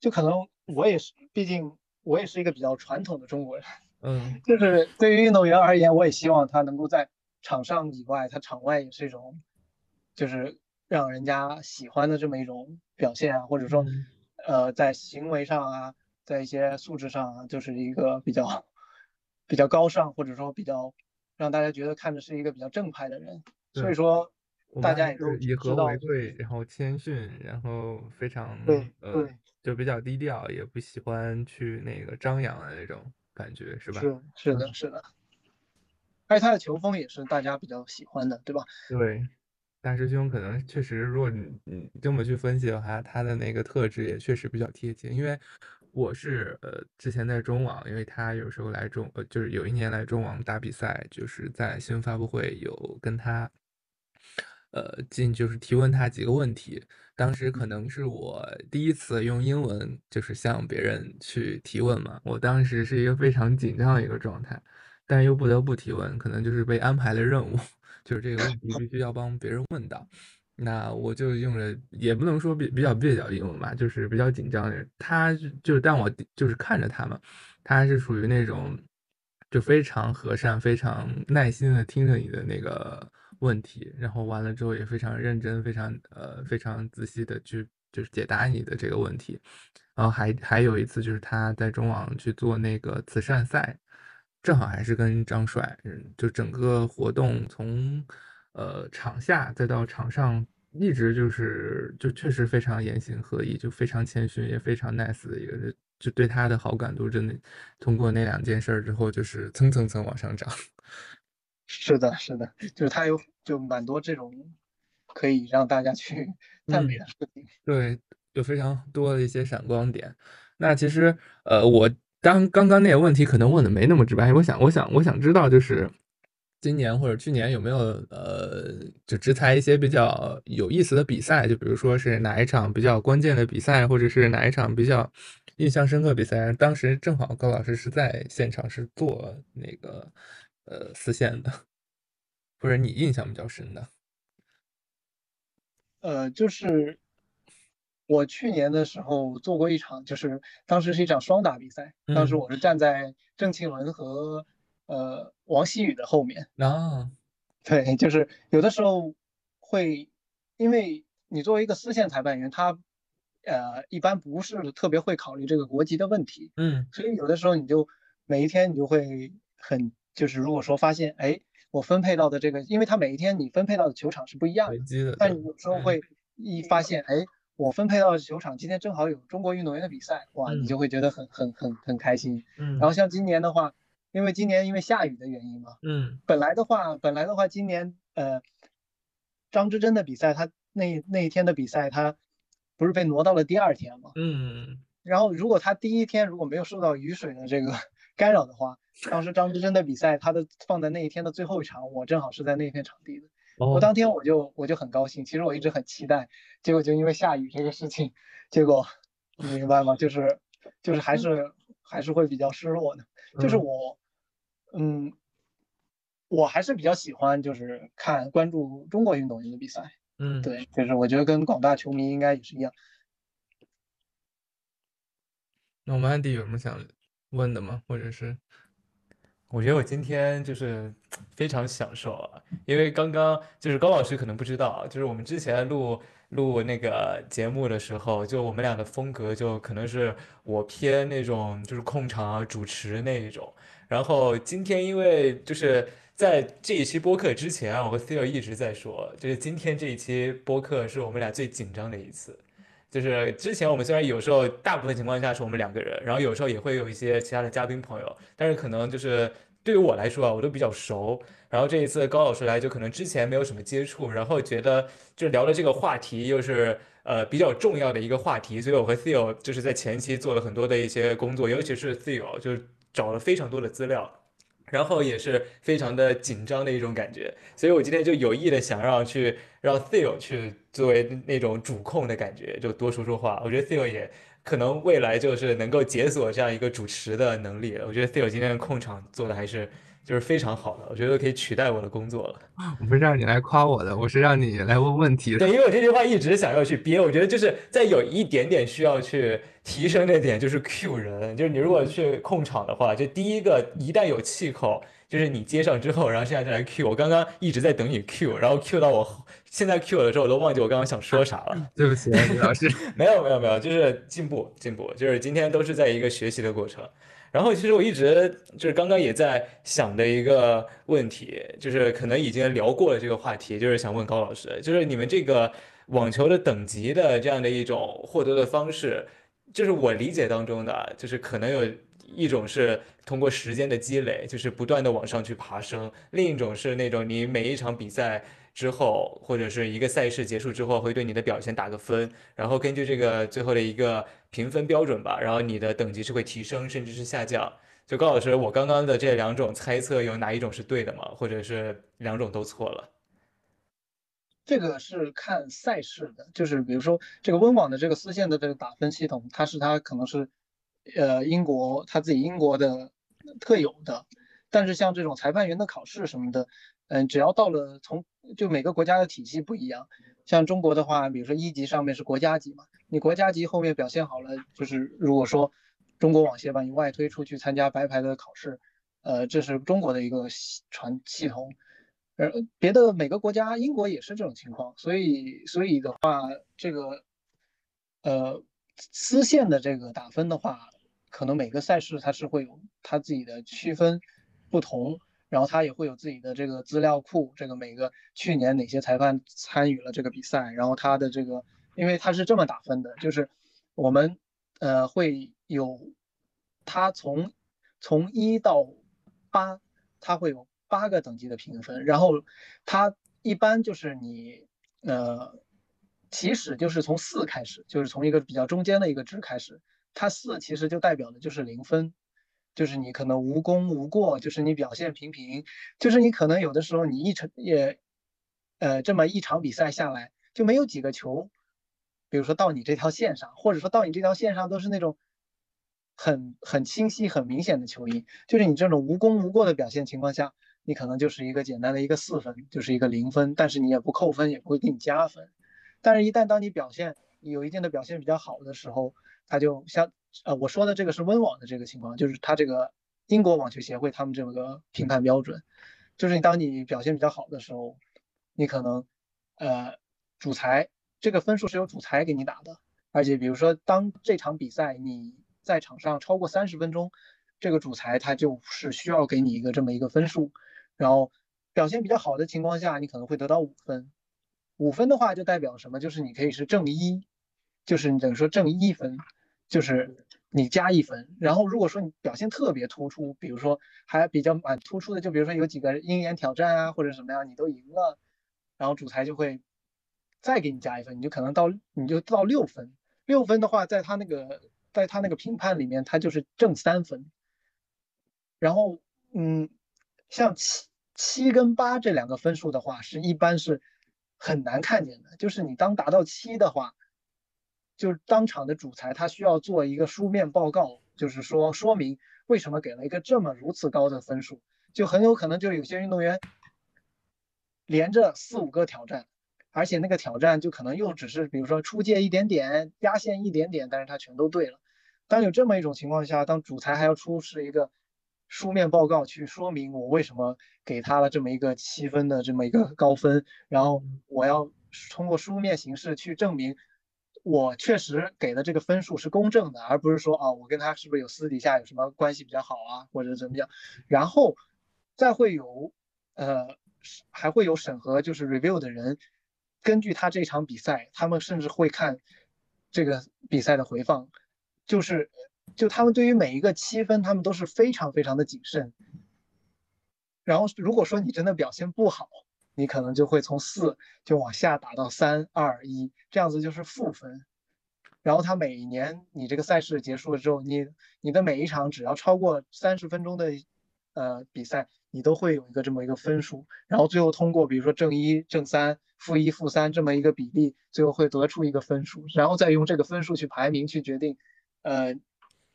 就可能我也是，毕竟我也是一个比较传统的中国人，嗯 就是对于运动员而言，我也希望他能够在场上以外，他场外也是一种，就是让人家喜欢的这么一种表现啊，或者说嗯，呃，在行为上啊，在一些素质上啊，就是一个比较比较高尚，或者说比较让大家觉得看着是一个比较正派的人。所以说，大家也都以和为贵，然后谦逊，然后非常对呃对，就比较低调，也不喜欢去那个张扬的那种感觉，是吧？是是的，是的。而且他的球风也是大家比较喜欢的，对吧？对，大师兄可能确实，如果你你这么去分析的话，他的那个特质也确实比较贴切。因为我是呃之前在中网，因为他有时候来中呃就是有一年来中网打比赛，就是在新闻发布会有跟他呃进就是提问他几个问题。当时可能是我第一次用英文就是向别人去提问嘛，我当时是一个非常紧张的一个状态，但又不得不提问，可能就是被安排了任务。就是这个问题必须要帮别人问到，那我就用了，也不能说比比较蹩脚英文吧，就是比较紧张的人。他就就是当我就是看着他嘛，他是属于那种就非常和善、非常耐心的听着你的那个问题，然后完了之后也非常认真、非常呃非常仔细的去就是解答你的这个问题。然后还还有一次就是他在中网去做那个慈善赛。正好还是跟张帅，嗯，就整个活动从呃场下再到场上，一直就是就确实非常言行合一，就非常谦逊，也非常 nice 的一个人，就对他的好感度真的通过那两件事儿之后，就是蹭蹭蹭往上涨。是的，是的，就是他有就蛮多这种可以让大家去赞美的事情。对，有非常多的一些闪光点。那其实，呃，我当刚刚那个问题可能问的没那么直白，我想，我想，我想知道就是。今年或者去年有没有呃，就直裁一些比较有意思的比赛？就比如说是哪一场比较关键的比赛，或者是哪一场比较印象深刻比赛？当时正好高老师是在现场是做那个呃丝线的，或者你印象比较深的？呃，就是我去年的时候做过一场，就是当时是一场双打比赛，当时我是站在郑庆文和。呃，王希雨的后面啊，对，就是有的时候会，因为你作为一个丝线裁判员，他呃一般不是特别会考虑这个国籍的问题，嗯，所以有的时候你就每一天你就会很，就是如果说发现，哎，我分配到的这个，因为他每一天你分配到的球场是不一样的，但有时候会一发现，哎，我分配到的球场今天正好有中国运动员的比赛，哇，你就会觉得很很很很开心，嗯，然后像今年的话。因为今年因为下雨的原因嘛，嗯，本来的话，本来的话，今年呃，张之臻的比赛，他那那一天的比赛，他不是被挪到了第二天嘛，嗯，然后如果他第一天如果没有受到雨水的这个 干扰的话，当时张之臻的比赛，他的放在那一天的最后一场，我正好是在那片场地的，我当天我就我就很高兴，其实我一直很期待，结果就因为下雨这个事情，结果你明白吗？就是就是还是还是会比较失落的，就是我。嗯，我还是比较喜欢，就是看关注中国运动员的比赛。嗯，对，就是我觉得跟广大球迷应该也是一样。那我们安迪有什么想问的吗？或者是，我觉得我今天就是 非常享受啊，因为刚刚就是高老师可能不知道，就是我们之前录录那个节目的时候，就我们俩的风格就可能是我偏那种就是控场、主持那一种。然后今天，因为就是在这一期播客之前，我和 Theo 一直在说，就是今天这一期播客是我们俩最紧张的一次。就是之前我们虽然有时候大部分情况下是我们两个人，然后有时候也会有一些其他的嘉宾朋友，但是可能就是对于我来说啊，我都比较熟。然后这一次高老师来，就可能之前没有什么接触，然后觉得就聊的这个话题又是呃比较重要的一个话题，所以我和 Theo 就是在前期做了很多的一些工作，尤其是 Theo 就是。找了非常多的资料，然后也是非常的紧张的一种感觉，所以我今天就有意的想让去让 Theo 去作为那种主控的感觉，就多说说话。我觉得 Theo 也可能未来就是能够解锁这样一个主持的能力。我觉得 Theo 今天的控场做的还是。就是非常好的，我觉得可以取代我的工作了。我不是让你来夸我的，我是让你来问问题的。对，因为我这句话一直想要去憋，我觉得就是在有一点点需要去提升这点，就是 Q 人，就是你如果去控场的话，就第一个一旦有气口，就是你接上之后，然后现在再来 Q。我刚刚一直在等你 Q，然后 Q 到我现在 Q 的时候，我都忘记我刚刚想说啥了。对不起，李老师。没有没有没有，就是进步进步，就是今天都是在一个学习的过程。然后其实我一直就是刚刚也在想的一个问题，就是可能已经聊过了这个话题，就是想问高老师，就是你们这个网球的等级的这样的一种获得的方式，就是我理解当中的，就是可能有一种是通过时间的积累，就是不断的往上去爬升；另一种是那种你每一场比赛。之后或者是一个赛事结束之后，会对你的表现打个分，然后根据这个最后的一个评分标准吧，然后你的等级是会提升，甚至是下降。就高老师，我刚刚的这两种猜测有哪一种是对的吗？或者是两种都错了？这个是看赛事的，就是比如说这个温网的这个丝线的这个打分系统，它是它可能是呃英国它自己英国的特有的，但是像这种裁判员的考试什么的。嗯，只要到了从就每个国家的体系不一样，像中国的话，比如说一级上面是国家级嘛，你国家级后面表现好了，就是如果说中国网协把你外推出去参加白牌的考试，呃，这是中国的一个系传系统，呃，别的每个国家，英国也是这种情况，所以所以的话，这个呃丝线的这个打分的话，可能每个赛事它是会有它自己的区分不同。然后它也会有自己的这个资料库，这个每个去年哪些裁判参与了这个比赛，然后它的这个，因为它是这么打分的，就是我们呃会有，它从从一到八，它会有八个等级的评分，然后它一般就是你呃起始就是从四开始，就是从一个比较中间的一个值开始，它四其实就代表的就是零分，就是你可能无功无过，就是你表现平平，就是你可能有的时候你一场也呃这么一场比赛下来就没有几个球。比如说到你这条线上，或者说到你这条线上都是那种很很清晰、很明显的球衣，就是你这种无功无过的表现情况下，你可能就是一个简单的一个四分，就是一个零分，但是你也不扣分，也不会给你加分。但是，一旦当你表现有一定的表现比较好的时候，他就像呃我说的这个是温网的这个情况，就是他这个英国网球协会他们这么个评判标准，就是你当你表现比较好的时候，你可能呃主裁。这个分数是由主裁给你打的，而且比如说，当这场比赛你在场上超过三十分钟，这个主裁他就是需要给你一个这么一个分数，然后表现比较好的情况下，你可能会得到五分，五分的话就代表什么？就是你可以是正一，就是你等于说正一分，就是你加一分。然后如果说你表现特别突出，比如说还比较蛮突出的，就比如说有几个鹰眼挑战啊或者什么呀，你都赢了，然后主裁就会。再给你加一分，你就可能到你就到六分。六分的话，在他那个在他那个评判里面，他就是正三分。然后，嗯，像七七跟八这两个分数的话，是一般是很难看见的。就是你当达到七的话，就是当场的主裁他需要做一个书面报告，就是说说明为什么给了一个这么如此高的分数，就很有可能就有些运动员连着四五个挑战。而且那个挑战就可能又只是，比如说出界一点点，压线一点点，但是他全都对了。当有这么一种情况下，当主裁还要出示一个书面报告去说明我为什么给他了这么一个七分的这么一个高分，然后我要通过书面形式去证明我确实给的这个分数是公正的，而不是说啊我跟他是不是有私底下有什么关系比较好啊，或者怎么样，然后再会有呃还会有审核就是 review 的人。根据他这场比赛，他们甚至会看这个比赛的回放，就是就他们对于每一个七分，他们都是非常非常的谨慎。然后如果说你真的表现不好，你可能就会从四就往下打到三二一，这样子就是负分。然后他每一年你这个赛事结束了之后，你你的每一场只要超过三十分钟的呃比赛，你都会有一个这么一个分数，然后最后通过比如说正一正三。负一、负三这么一个比例，最后会得出一个分数，然后再用这个分数去排名，去决定，呃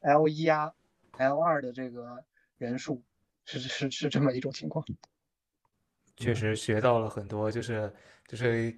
，L 一啊、L 二的这个人数，是是是这么一种情况。确实学到了很多，就是就是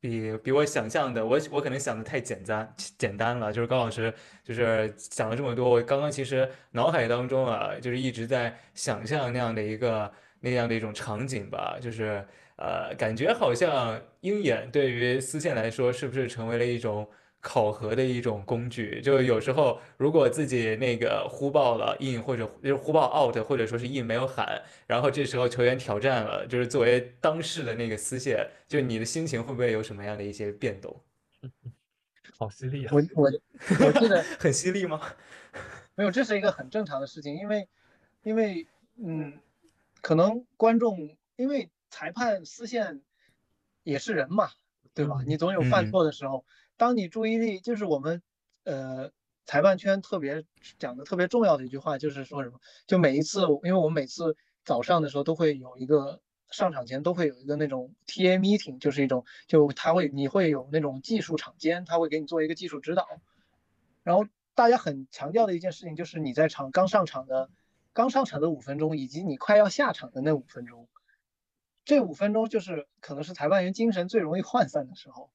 比比我想象的，我我可能想的太简单简单了。就是高老师就是想了这么多，我刚刚其实脑海当中啊，就是一直在想象那样的一个那样的一种场景吧，就是。呃，感觉好像鹰眼对于丝线来说，是不是成为了一种考核的一种工具？就有时候如果自己那个呼报了 in 或者就是呼报 out，或者说是 in 没有喊，然后这时候球员挑战了，就是作为当事的那个丝线，就你的心情会不会有什么样的一些变动？好犀利啊！我我 我记得 很犀利吗？没有，这是一个很正常的事情，因为因为嗯，可能观众因为。裁判丝线也是人嘛，对吧？你总有犯错的时候。当你注意力就是我们呃裁判圈特别讲的特别重要的一句话，就是说什么？就每一次，因为我们每次早上的时候都会有一个上场前都会有一个那种 TA meeting，就是一种就他会你会有那种技术场监，他会给你做一个技术指导。然后大家很强调的一件事情就是你在场刚上场的刚上场的五分钟，以及你快要下场的那五分钟。这五分钟就是可能是裁判员精神最容易涣散的时候，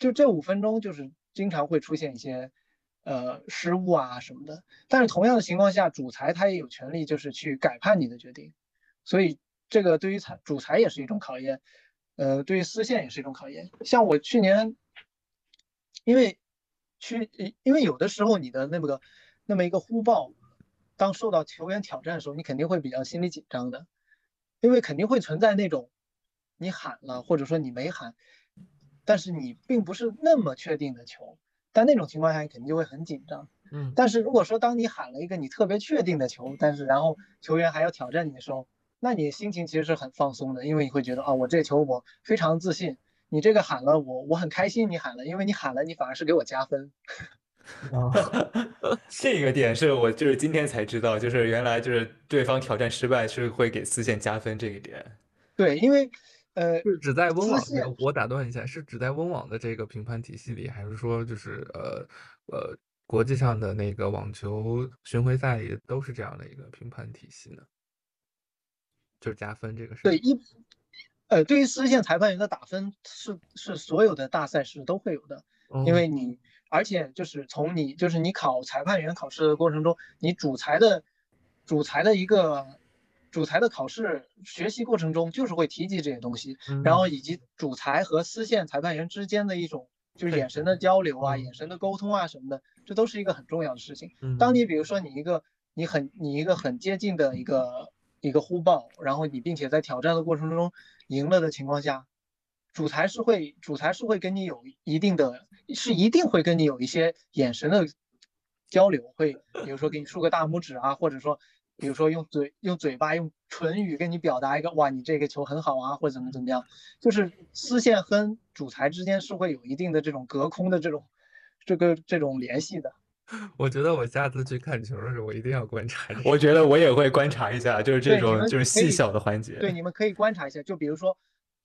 就这五分钟就是经常会出现一些呃失误啊什么的。但是同样的情况下，主裁他也有权利就是去改判你的决定，所以这个对于裁主裁也是一种考验，呃，对于丝线也是一种考验。像我去年，因为去因为有的时候你的那么个那么一个呼报，当受到球员挑战的时候，你肯定会比较心里紧张的。因为肯定会存在那种，你喊了或者说你没喊，但是你并不是那么确定的球，但那种情况下你肯定就会很紧张。嗯，但是如果说当你喊了一个你特别确定的球，但是然后球员还要挑战你的时候，那你心情其实是很放松的，因为你会觉得啊，我这球我非常自信。你这个喊了我，我很开心，你喊了，因为你喊了，你反而是给我加分。啊，这个点是我就是今天才知道，就是原来就是对方挑战失败是会给四线加分这一点。对，因为呃，是只在温网我打断一下，是只在温网的这个评判体系里，还是说就是呃呃国际上的那个网球巡回赛也都是这样的一个评判体系呢？就是加分这个事。对一呃，对于丝线裁判员的打分是是所有的大赛事都会有的，因哦为你而且就是从你就是你考裁判员考试的过程中，你主裁的主裁的一个主裁的考试学习过程中就是会提及这些东西，然后嗯。以及主裁和丝线裁判员之间的一种就是眼神的交流啊、嗯。眼神的沟通啊什么的，这都是一个很重要的事情。嗯。当你比如说你一个你很你一个很接近的一个一个呼报，然后你并且在挑战的过程中赢了的情况下，主裁是会主裁是会跟你有一定的是一定会跟你有一些眼神的交流，会比如说给你竖个大拇指啊，或者说比如说用嘴用嘴巴用唇语跟你表达一个哇你这个球很好啊，或者怎么怎么样，就是丝线和主裁之间是会有一定的这种隔空的这种这个这种联系的。我觉得我下次去看球的时候，我一定要观察这个。我觉得我也会观察一下，就是这种就是细小的环节。对，你们可以观察一下，就比如说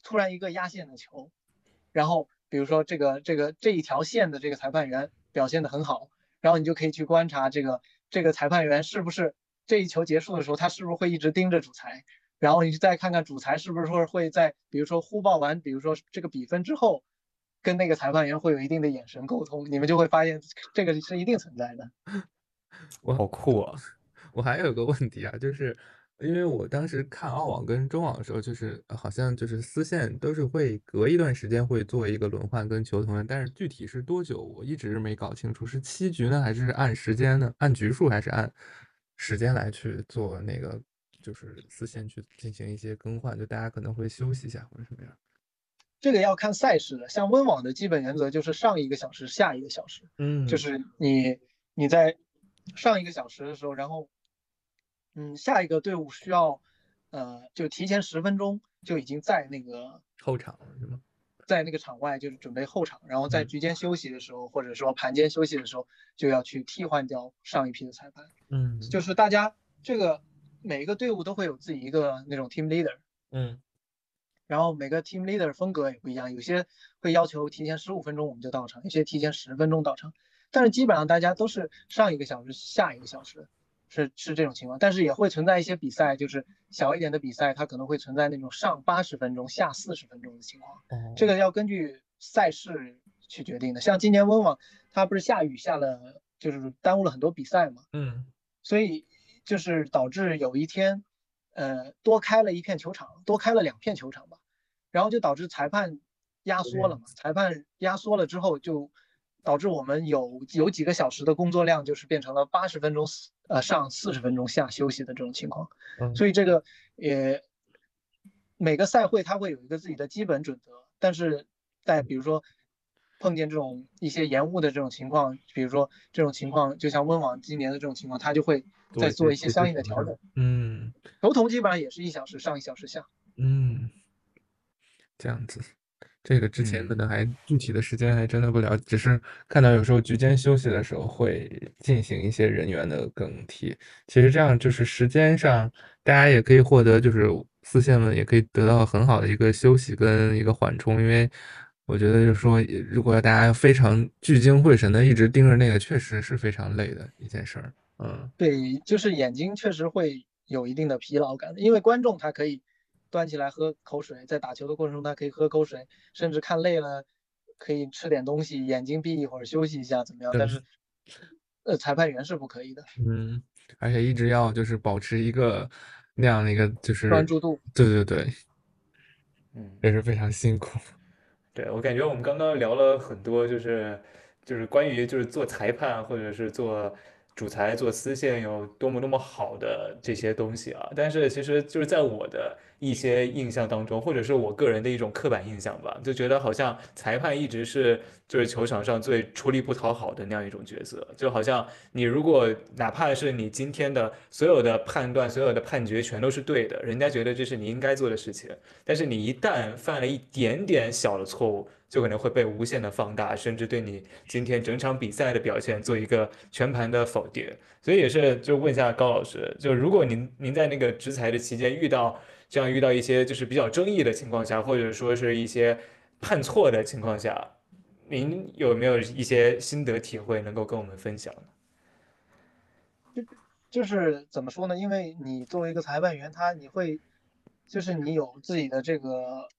突然一个压线的球，然后比如说这个这个这一条线的这个裁判员表现的很好，然后你就可以去观察这个这个裁判员是不是这一球结束的时候，他是不是会一直盯着主裁，然后你再看看主裁是不是说会在比如说呼报完，比如说这个比分之后。跟那个裁判员会有一定的眼神沟通，你们就会发现这个是一定存在的。我好酷啊！我还有个问题啊，就是因为我当时看澳网跟中网的时候，就是呃好像就是丝线都是会隔一段时间会做一个轮换跟球同的，但是具体是多久，我一直没搞清楚，是七局呢，还是按时间呢？按局数还是按时间来去做那个就是丝线去进行一些更换？就大家可能会休息一下或者什么样？这个要看赛事的，像温网的基本原则就是上一个小时，下一个小时。嗯就是你你在上一个小时的时候，然后嗯，下一个队伍需要呃，就提前十分钟就已经在那个后场了是吗？在那个场外就是准备候场，然后在嗯。局间休息的时候，或者说盘间休息的时候，就要去替换掉上一批的裁判。嗯。就是大家这个每一个队伍都会有自己一个那种 team leader，嗯。然后每个 team leader 风格也不一样，有些会要求提前十五分钟我们就到场，有些提前十分钟到场，但是基本上大家都是上一个小时下一个小时，是是这种情况，但是也会存在一些比赛，就是小一点的比赛，它可能会存在那种上八十分钟下四十分钟的情况，哦这个要根据赛事去决定的。像今年温网，它不是下雨下了，就是耽误了很多比赛嘛，嗯所以就是导致有一天，呃，多开了一片球场，多开了两片球场吧，然后就导致裁判压缩了嘛。裁判压缩了之后，就导致我们有有几个小时的工作量，就是变成了八十分钟呃上四十分钟下休息的这种情况。嗯所以这个也每个赛会它会有一个自己的基本准则，但是在比如说碰见这种一些延误的这种情况，比如说这种情况，就像温网今年的这种情况，它就会再做一些相应的调整。嗯头童基本上也是一小时上一小时下。嗯，这样子，这个之前可嗯能还具体的时间还真的不了解，只是看到有时候局间休息的时候会进行一些人员的更替。其实这样就是时间上，大家也可以获得，就是丝线们也可以得到很好的一个休息跟一个缓冲，因为我觉得就是说，如果大家非常聚精会神的一直盯着那个，确实是非常累的一件事儿。嗯对，就是眼睛确实会有一定的疲劳感，因为观众他可以端起来喝口水，在打球的过程中他可以喝口水，甚至看累了可以吃点东西，眼睛闭一会儿休息一下怎么样？但是呃，裁判员是不可以的，嗯，而且一直要就是保持一个那样的一个就是专注度。对对对，嗯，也是非常辛苦。对，我感觉我们刚刚聊了很多，就是就是关于就是做裁判或者是做主裁、做丝线有多么多么好的这些东西啊。但是其实就是在我的一些印象当中，或者是我个人的一种刻板印象吧，就觉得好像裁判一直是就是球场上最出力不讨好的那样一种角色，就好像你如果哪怕是你今天的所有的判断、所有的判决全都是对的，人家觉得这是你应该做的事情，但是你一旦犯了一点点小的错误，就可能会被无限的放大，甚至对你今天整场比赛的表现做一个全盘的否定。所以也是就问一下高老师，就如果您您在那个执裁的期间遇到。这样遇到一些就是比较争议的情况下，或者说是一些判错的情况下，您有没有一些心得体会能够跟我们分享呢？就就是怎么说呢？因为你作为一个裁判员，他你会就是你有自己的这个，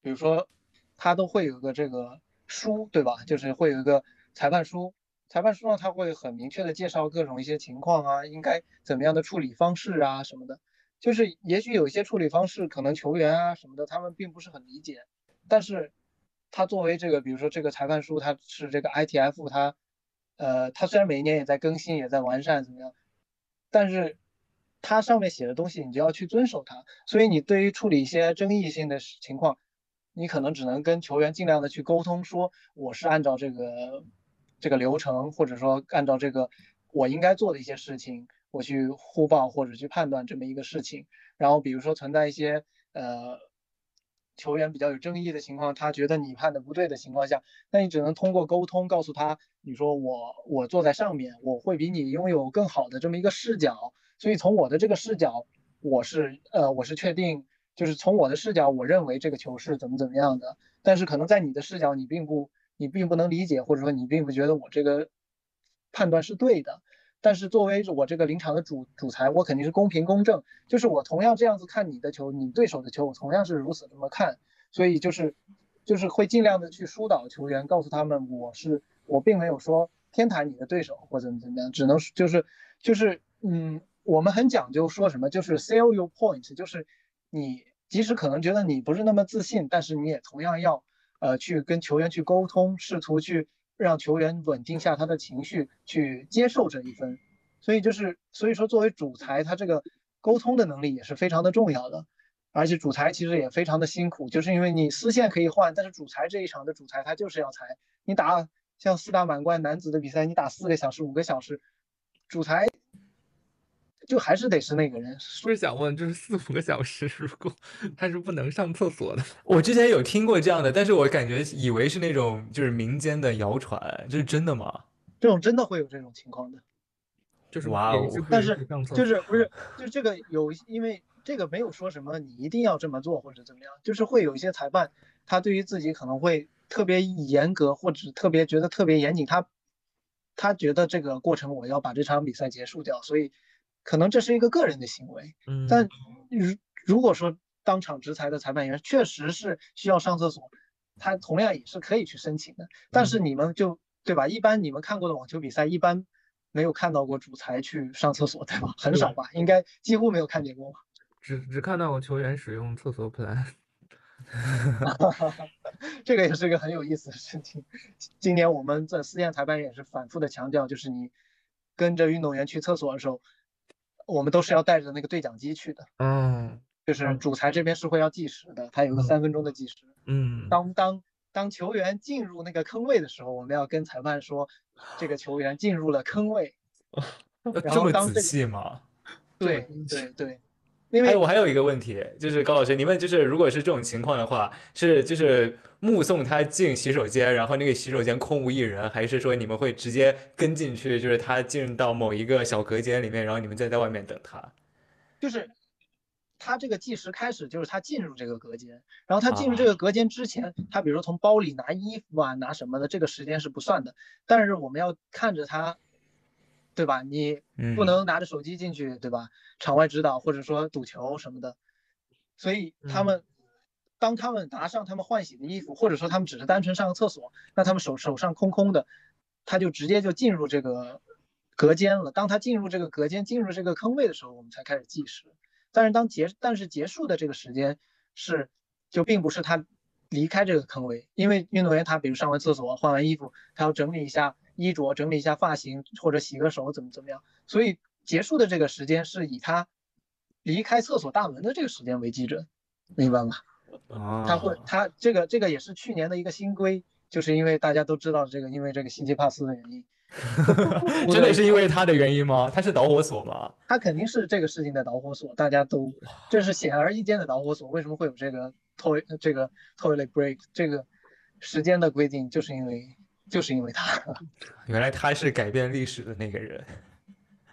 比如说他都会有个这个书，对吧？就是会有一个裁判书，裁判书上他会很明确的介绍各种一些情况啊，应该怎么样的处理方式啊什么的。就是也许有一些处理方式，可能球员啊什么的，他们并不是很理解。但是，他作为这个，比如说这个裁判书，他是这个 ITF，他，呃，他虽然每一年也在更新，也在完善怎么样，但是他上面写的东西，你就要去遵守它。所以你对于处理一些争议性的情况，你可能只能跟球员尽量的去沟通，说我是按照这个这个流程，或者说按照这个我应该做的一些事情。我去互报或者去判断这么一个事情，然后比如说存在一些呃球员比较有争议的情况，他觉得你判的不对的情况下，那你只能通过沟通告诉他，你说我我坐在上面，我会比你拥有更好的这么一个视角，所以从我的这个视角，我是呃我是确定，就是从我的视角，我认为这个球是怎么怎么样的，但是可能在你的视角，你并不你并不能理解，或者说你并不觉得我这个判断是对的。但是作为我这个临场的主主裁，我肯定是公平公正，就是我同样这样子看你的球，你对手的球，我同样是如此这么看，所以就是就是会尽量的去疏导球员，告诉他们我是我并没有说偏袒你的对手或怎么怎么样，只能就是就是嗯，我们很讲究说什么，就是 sell your point，就是你即使可能觉得你不是那么自信，但是你也同样要呃去跟球员去沟通，试图去。让球员稳定下他的情绪，去接受这一分，所以就是，所以说作为主裁，他这个沟通的能力也是非常的重要的，而且主裁其实也非常的辛苦，就是因为你丝线可以换，但是主裁这一场的主裁他就是要裁，你打像四大满贯男子的比赛，你打四个小时、五个小时，主裁。就还是得是那个人。不是想问，就是四五个小时，如果他是不能上厕所的。我之前有听过这样的，但是我感觉以为是那种就是民间的谣传，这是真的吗？这种真的会有这种情况的，就是哇哦！但是就是不是 就这个有，因为这个没有说什么你一定要这么做或者怎么样，就是会有一些裁判，他对于自己可能会特别严格，或者特别觉得特别严谨，他他觉得这个过程我要把这场比赛结束掉，所以。可能这是一个个人的行为，嗯，但如如果说当场执裁的裁判员确实是需要上厕所，他同样也是可以去申请的。但是你们就对吧？一般你们看过的网球比赛，一般没有看到过主裁去上厕所，对吧？很少吧？应该几乎没有看见过吧。只只看到过球员使用厕所 plan。这个也是一个很有意思的事情。今年我们在四线裁判也是反复的强调，就是你跟着运动员去厕所的时候。我们都是要带着那个对讲机去的，嗯，就是主裁这边是会要计时的，他有个三分钟的计时，嗯，当当当球员进入那个坑位的时候，我们要跟裁判说这个球员进入了坑位，这么仔细吗？对对对。还有我还有一个问题，就是高老师，你们就是如果是这种情况的话，是就是目送他进洗手间，然后那个洗手间空无一人，还是说你们会直接跟进去，就是他进到某一个小隔间里面，然后你们再在外面等他？就是他这个计时开始，就是他进入这个隔间，然后他进入这个隔间之前，他比如说从包里拿衣服啊，拿什么的，这个时间是不算的，但是我们要看着他。对吧？你不能拿着手机进去，对吧？场外指导或者说赌球什么的，所以他们当他们拿上他们换洗的衣服，或者说他们只是单纯上个厕所，那他们手手上空空的，他就直接就进入这个隔间了。当他进入这个隔间，进入这个坑位的时候，我们才开始计时。但是当结但是结束的这个时间是就并不是他离开这个坑位，因为运动员他比如上完厕所换完衣服，他要整理一下。衣着整理一下发型，或者洗个手，怎么怎么样？所以结束的这个时间是以他离开厕所大门的这个时间为基准，明白吗？啊，他会，他这个这个也是去年的一个新规，就是因为大家都知道这个，因为这个辛奇帕斯的原因，真的是因为他的原因吗？他是导火索吗？他肯定是这个事情的导火索，大家都这是显而易见的导火索。为什么会有这个 toy 这个 toilet break 这个时间的规定？就是因为就是因为他，原来他是改变历史的那个人，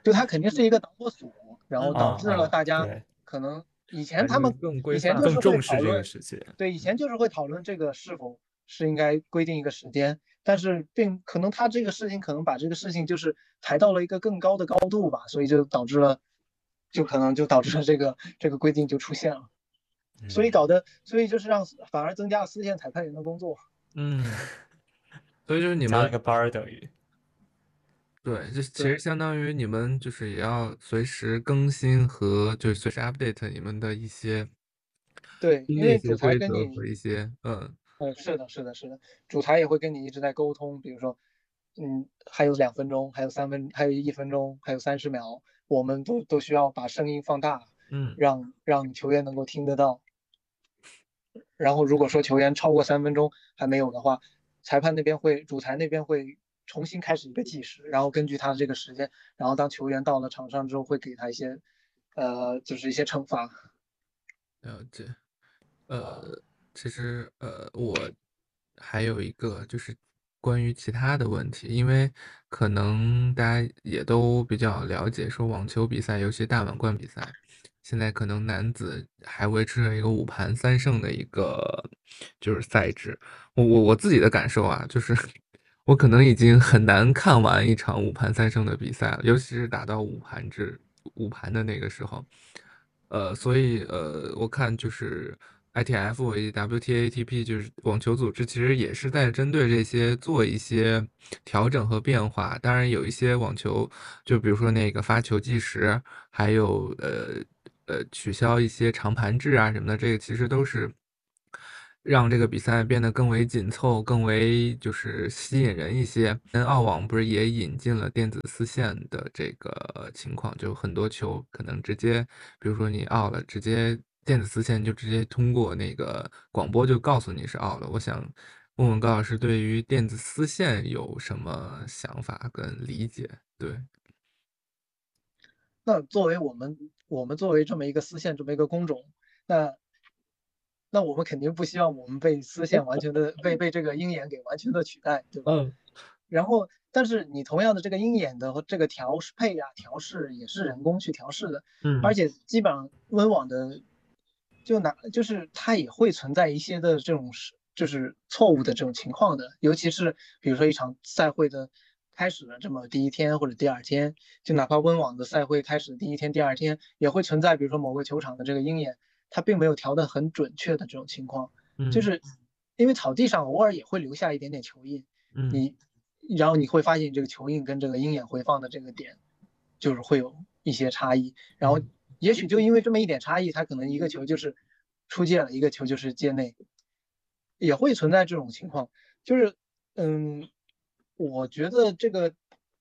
就他肯定是一个导火索，然后导致了大家可能以前他们更以前就是会更重视这个讨论事情。对，以前就是会讨论这个是否是应该规定一个时间，但是并可能他这个事情可能把这个事情就是抬到了一个更高的高度吧，所以就导致了，就可能就导致了这个这个规定就出现了，所以嗯搞得所以就是让反而增加了丝线裁判员的工作。嗯，所以就是你们加了个班儿等于。对，就其实相当于你们就是也要随时更新和就是随时 update 你们的一些对，新的一些因为主裁规则跟你和一些嗯呃，是的，是的，是的，主裁也会跟你一直在沟通，比如说，嗯，还有两分钟，还有三分，还有一分钟，还有三十秒，我们都都需要把声音放大，嗯让让球员能够听得到。然后如果说球员超过三分钟还没有的话，裁判那边会，主裁那边会重新开始一个计时，然后根据他的这个时间，然后当球员到了场上之后，会给他一些，呃，就是一些惩罚。了解，呃，其实呃，我还有一个就是关于其他的问题，因为可能大家也都比较了解，说网球比赛，尤其大满贯比赛，现在可能男子还维持着一个五盘三胜的一个就是赛制。我我我自己的感受啊，就是我可能已经很难看完一场五盘三胜的比赛了，尤其是打到五盘制五盘的那个时候。呃，所以呃，我看就是 ITF 以及 WTA、ATP，就是网球组织，其实也是在针对这些做一些调整和变化。当然，有一些网球，就比如说那个发球计时，还有呃呃取消一些长盘制啊什么的，这个其实都是让这个比赛变得更为紧凑、更为就是吸引人一些。跟澳网不是也引进了电子丝线的这个情况，就很多球可能直接，比如说你澳了，直接电子丝线就直接通过那个广播就告诉你是澳了。我想问问高老师，对于电子丝线有什么想法跟理解？对，那作为我们我们作为这么一个丝线这么一个工种，那那我们肯定不希望我们被丝线完全的被被这个鹰眼给完全的取代，对吧？嗯然后，但是你同样的这个鹰眼的和这个调试配啊调试也是人工去调试的，嗯而且基本上温网的就拿就是它也会存在一些的这种是就是错误的这种情况的，尤其是比如说一场赛会的开始的这么第一天或者第二天，就哪怕温网的赛会开始第一天、第二天也会存在，比如说某个球场的这个鹰眼它并没有调得很准确的这种情况，嗯就是因为草地上偶尔也会留下一点点球印，嗯你然后你会发现这个球印跟这个鹰眼回放的这个点，就是会有一些差异。然后也许就因为这么一点差异，它可能一个球就是出界了，一个球就是界内，也会存在这种情况。就是嗯，我觉得这个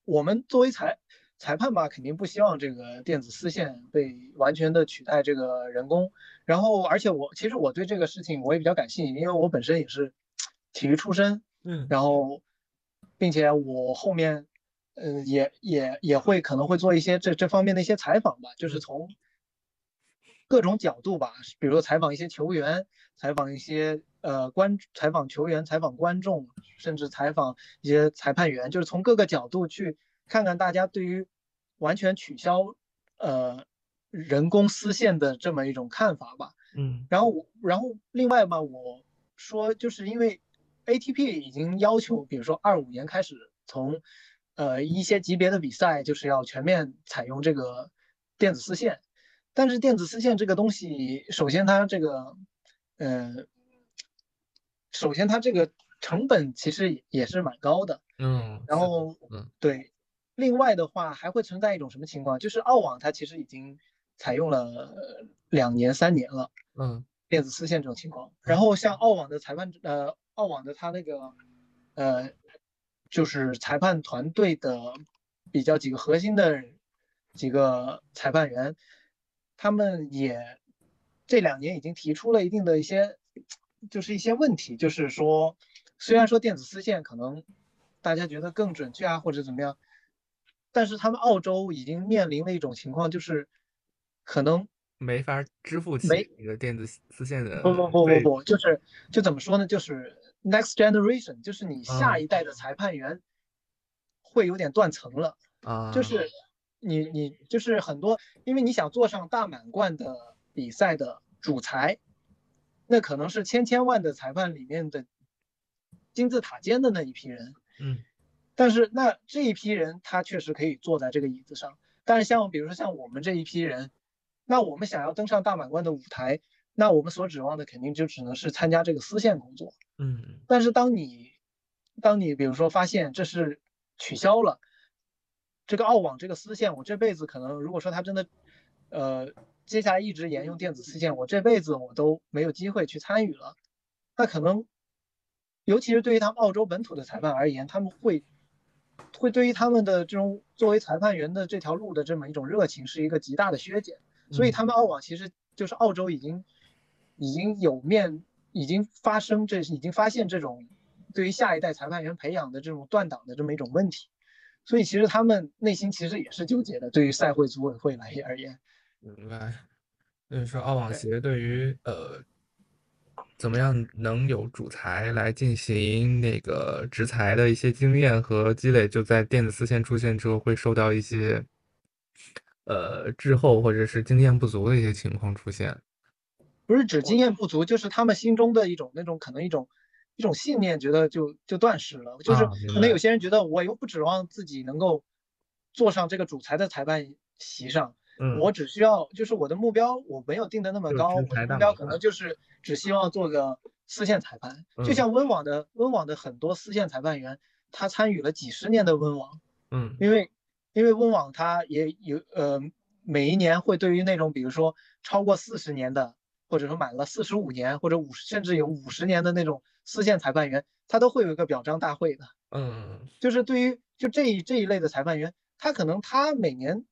我们作为裁裁判吧，肯定不希望这个电子丝线被完全的取代这个人工。然后，而且我其实我对这个事情我也比较感兴趣，因为我本身也是体育出身，嗯然后，并且我后面，呃，也也也会可能会做一些这这方面的一些采访吧，就是从各种角度吧，比如说采访一些球员，采访一些呃观，采访球员，采访观众，甚至采访一些裁判员，就是从各个角度去看看大家对于完全取消呃人工丝线的这么一种看法吧。嗯然后我，然后另外嘛，我说就是因为 ATP 已经要求，比如说二五年开始从呃一些级别的比赛就是要全面采用这个电子丝线，但是电子丝线这个东西，首先它这个，呃，首先它这个成本其实也是蛮高的，嗯，然后嗯对，另外的话还会存在一种什么情况，就是澳网它其实已经采用了呃两年三年了。嗯电子丝线这种情况。然后像澳网的裁判，呃，澳网的他那个，呃，就是裁判团队的比较几个核心的几个裁判员，他们也这两年已经提出了一定的一些，就是一些问题，就是说，虽然说电子丝线可能大家觉得更准确啊，或者怎么样，但是他们澳洲已经面临了一种情况，就是可能没法支付起没那个电子丝线的不不不不不，就是就怎么说呢？就是 next generation，就是你下嗯一代的裁判员会有点断层了。啊，就是你你就是很多，因为你想坐上大满贯的比赛的主裁，那可能是千千万的裁判里面的金字塔尖的那一批人。嗯但是那这一批人他确实可以坐在这个椅子上，但是像比如说像我们这一批人，那我们想要登上大满贯的舞台，那我们所指望的肯定就只能是参加这个丝线工作。嗯但是当你，当你比如说发现这是取消了，这个澳网这个丝线，我这辈子可能如果说他真的，呃，接下来一直沿用电子丝线，我这辈子我都没有机会去参与了，那可能，尤其是对于他们澳洲本土的裁判而言，他们会，会对于他们的这种作为裁判员的这条路的这么一种热情是一个极大的削减。所以他们澳网其实就是澳洲已经已经有面已经发生这已经发现这种对于下一代裁判员培养的这种断档的这么一种问题，所以其实他们内心其实也是纠结的，对于赛会组委会来而言，明白。就是说，澳网协对于呃，怎么样能有主裁来进行那个执裁的一些经验和积累，就在电子丝线出现之后，会受到一些呃滞后或者是经验不足的一些情况出现。不是指经验不足，就是他们心中的一种那种可能一种一种信念，觉得就就断失了，就是可能有些人觉得我又不指望自己能够坐上这个主裁的裁判席上。嗯，我只需要，就是我的目标我没有定的那么高，我的目标可能就是只希望做个四线裁判。就嗯像温网的温网的很多四线裁判员，他参与了几十年的温网，嗯因为因为温网它也有呃每一年会对于那种比如说超过四十年的，或者说满了四十五年或者五甚至有五十年的那种丝线裁判员，他都会有一个表彰大会的。嗯就是对于就这一这一类的裁判员，他可能他每年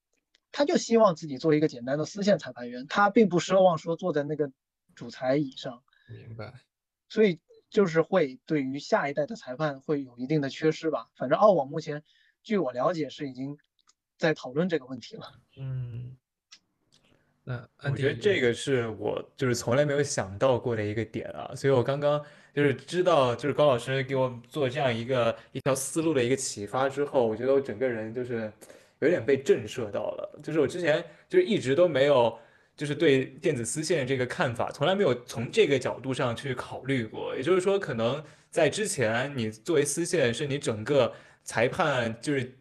他就希望自己做一个简单的四线裁判员，他并不奢望说坐在那个主裁椅上，明白。所以就是会对于下一代的裁判会有一定的缺失吧。反正澳网目前据我了解是已经在讨论这个问题了。嗯，那我觉得这个是我就是从来没有想到过的一个点啊，所以我刚刚就是知道，就是高老师给我做这样一个一条思路的一个启发之后，我觉得我整个人就是有点被震慑到了。就是我之前就是一直都没有，就是对电子丝线这个看法，从来没有从这个角度上去考虑过。也就是说，可能在之前，你作为丝线是你整个裁判就是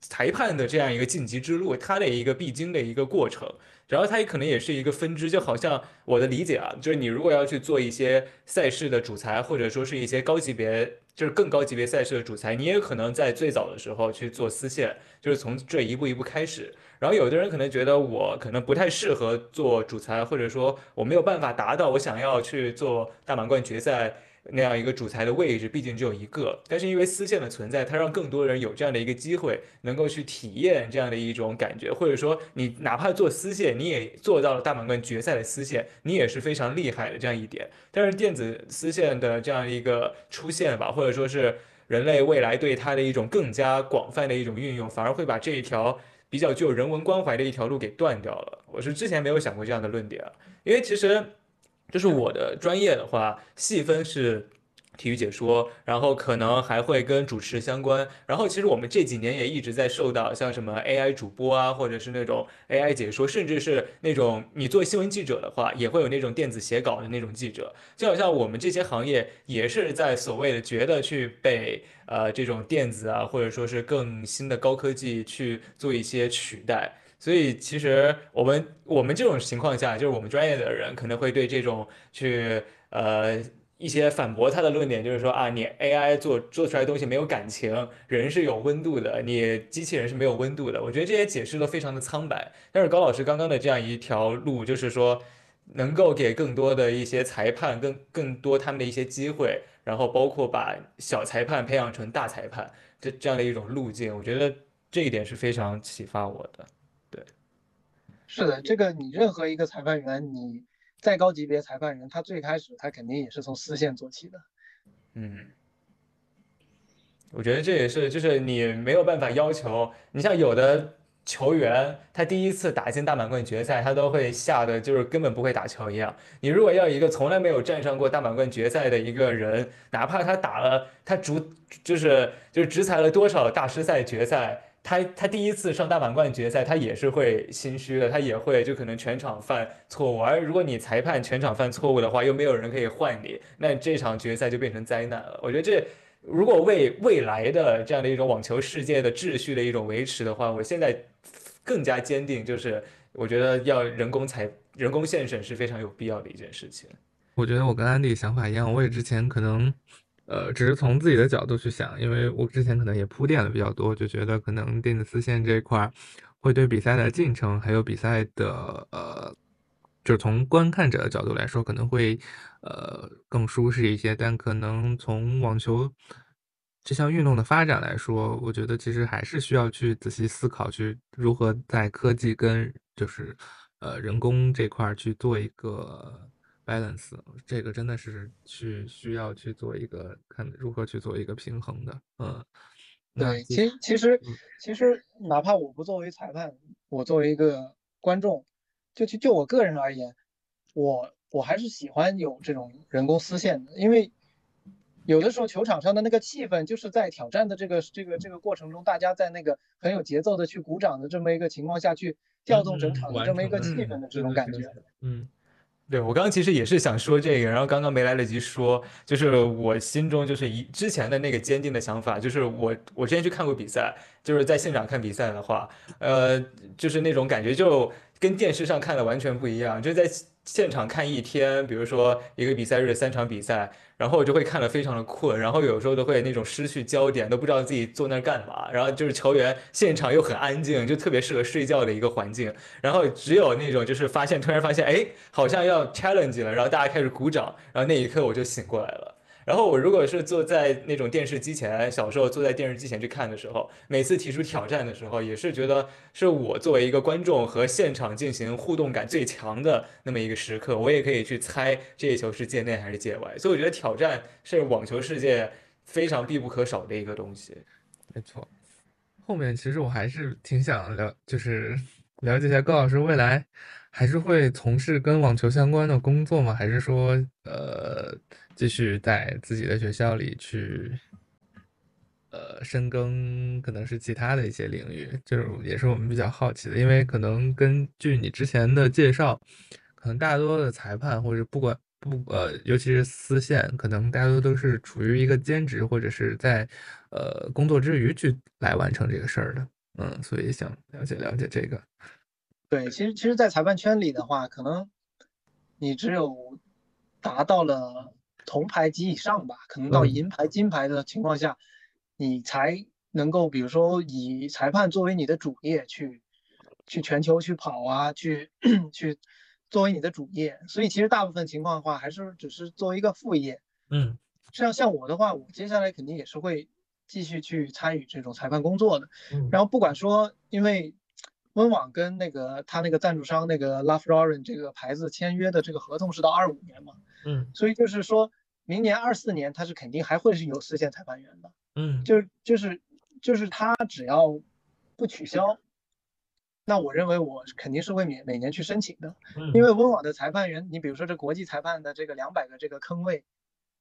裁判的这样一个晋级之路，它的一个必经的一个过程。然后它也可能也是一个分支，就好像我的理解啊，就是你如果要去做一些赛事的主裁，或者说是一些高级别，就是更高级别赛事的主裁，你也可能在最早的时候去做丝线，就是从这一步一步开始。然后有的人可能觉得我可能不太适合做主裁，或者说我没有办法达到我想要去做大满贯决赛那样一个主裁的位置，毕竟只有一个。但是因为丝线的存在，它让更多人有这样的一个机会，能够去体验这样的一种感觉，或者说你哪怕做丝线，你也做到了大满贯决赛的丝线，你也是非常厉害的这样一点。但是电子丝线的这样一个出现吧，或者说是人类未来对它的一种更加广泛的一种运用，反而会把这一条比较具有人文关怀的一条路给断掉了。我是之前没有想过这样的论点，因为其实就是我的专业的话，细分是。体育解说，然后可能还会跟主持相关。然后其实我们这几年也一直在受到像什么 AI 主播啊，或者是那种 AI 解说，甚至是那种你做新闻记者的话，也会有那种电子写稿的那种记者。就好像我们这些行业也是在所谓的觉得去被呃这种电子啊，或者说是更新的高科技去做一些取代。所以其实我们我们这种情况下，就是我们专业的人可能会对这种去呃一些反驳他的论点，就是说啊，你 AI 做做出来的东西没有感情，人是有温度的，你机器人是没有温度的。我觉得这些解释都非常的苍白。但是高老师刚刚的这样一条路，就是说能够给更多的一些裁判更更多他们的一些机会，然后包括把小裁判培养成大裁判这这样的一种路径，我觉得这一点是非常启发我的。是的，这个你任何一个裁判员，你再高级别裁判员，他最开始他肯定也是从丝线做起的。嗯，我觉得这也是，就是你没有办法要求，你像有的球员，他第一次打进大满贯决赛，他都会吓得就是根本不会打球一样。你如果要一个从来没有站上过大满贯决赛的一个人，哪怕他打了，他主就是就是执裁了多少大师赛决赛。他他第一次上大满贯决赛，他也是会心虚的，他也会就可能全场犯错误。而如果你裁判全场犯错误的话，又没有人可以换你，那这场决赛就变成灾难了。我觉得这如果为未来的这样的一种网球世界的秩序的一种维持的话，我现在更加坚定，就是我觉得要人工裁人工线审是非常有必要的一件事情。我觉得我跟安迪想法一样，我也之前可能。呃，只是从自己的角度去想，因为我之前可能也铺垫的比较多，就觉得可能电子丝线这一块会对比赛的进程，还有比赛的呃，就是从观看者的角度来说，可能会呃更舒适一些。但可能从网球这项运动的发展来说，我觉得其实还是需要去仔细思考，去如何在科技跟就是呃人工这块去做一个。Balance 这个真的是去需要去做一个看如何去做一个平衡的，嗯，对，其实其实其实哪怕我不作为裁判，我作为一个观众，就就就我个人而言，我我还是喜欢有这种人工丝线的，因为有的时候球场上的那个气氛，就是在挑战的这个这个这个过程中，大家在那个很有节奏的去鼓掌的这么一个情况下去调动整场的这么一个气氛的这种感觉，嗯。对我刚刚其实也是想说这个，然后刚刚没来得及说，就是我心中就是一之前的那个坚定的想法，就是我我之前去看过比赛，就是在现场看比赛的话，呃，就是那种感觉就跟电视上看的完全不一样，就在现场看一天，比如说一个比赛日三场比赛。然后我就会看的非常的困，然后有时候都会那种失去焦点，都不知道自己坐那儿干嘛。然后就是球员现场又很安静，就特别适合睡觉的一个环境。然后只有那种就是发现突然发现，哎，好像要 challenge 了，然后大家开始鼓掌，然后那一刻我就醒过来了。然后我如果是坐在那种电视机前，小时候坐在电视机前去看的时候，每次提出挑战的时候，也是觉得是我作为一个观众和现场进行互动感最强的那么一个时刻，我也可以去猜这一球是界内还是界外。所以我觉得挑战是网球世界非常必不可少的一个东西。没错，后面其实我还是挺想聊，就是了解一下高老师未来还是会从事跟网球相关的工作吗？还是说呃？继续在自己的学校里去，呃，深耕可能是其他的一些领域，就是也是我们比较好奇的，因为可能根据你之前的介绍，可能大多的裁判或者不管不呃，尤其是丝线，可能大多都是处于一个兼职或者是在呃工作之余去来完成这个事儿的，嗯，所以想了解了解这个。对，其实其实，在裁判圈里的话，可能你只有达到了。铜牌及以上吧，可能到银牌、金牌的情况下，你才能够，比如说以裁判作为你的主业去，去全球去跑啊，去去作为你的主业。所以其实大部分情况的话，还是只是作为一个副业。嗯，像像我的话，我接下来肯定也是会继续去参与这种裁判工作的。然后不管说，因为温网跟那个他那个赞助商那个 Love Lauren 这个牌子签约的这个合同是到二五年嘛。嗯，所以就是说，明年二四年他是肯定还会是有四线裁判员的。嗯，就就是就是他只要不取消，那我认为我肯定是会每每年去申请的。嗯，因为温网的裁判员，你比如说这国际裁判的这个两百个这个坑位，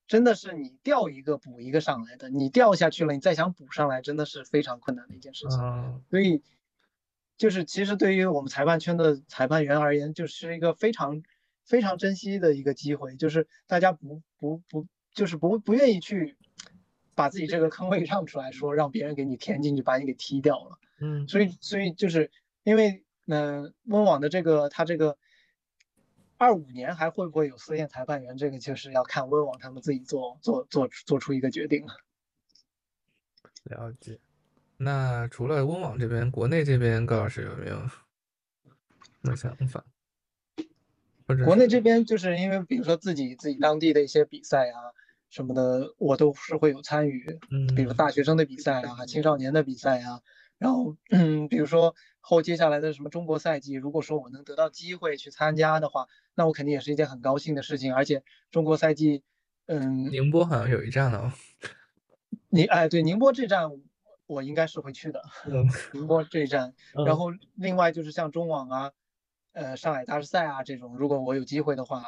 真的是你掉一个补一个上来的，你掉下去了，你再想补上来，真的是非常困难的一件事情。所以就是其实对于我们裁判圈的裁判员而言，就是一个非常。非常珍惜的一个机会，就是大家不不不，就是不不愿意去把自己这个坑位让出来，说让别人给你填进去，把你给踢掉了。嗯，所以所以就是因为，嗯，温网的这个他这个二五年还会不会有四线裁判员，这个就是要看温网他们自己做做做做出一个决定了。了解。那除了温网这边，国内这边高老师有没有什么想法？国内这边就是因为，比如说自己自己当地的一些比赛啊什么的，我都是会有参与。嗯，比如大学生的比赛啊，青少年的比赛啊，然后嗯，比如说后接下来的什么中国赛季，如果说我能得到机会去参加的话，那我肯定也是一件很高兴的事情。而且中国赛季，嗯，宁波好像有一站了。宁哎，对，宁波这站我应该是会去的。嗯，宁波这一站，嗯然后另外就是像中网啊，呃，上海大师赛啊这种，如果我有机会的话，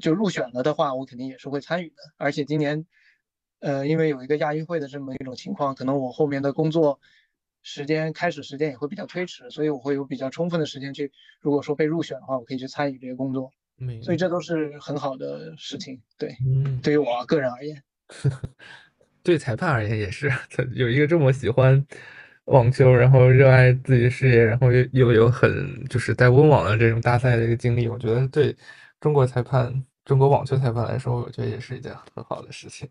就入选了的话，我肯定也是会参与的。而且今年，呃，因为有一个亚运会的这么一种情况，可能我后面的工作时间开始时间也会比较推迟，所以我会有比较充分的时间去，如果说被入选的话，我可以去参与这些工作，明所以这都是很好的事情。对，嗯，对于我个人而言。对裁判而言也是，他 有一个这么喜欢网球，然后热爱自己的事业，然后又又有很就是在温网的这种大赛的一个经历，我觉得对中国裁判、中国网球裁判来说，我觉得也是一件很好的事情。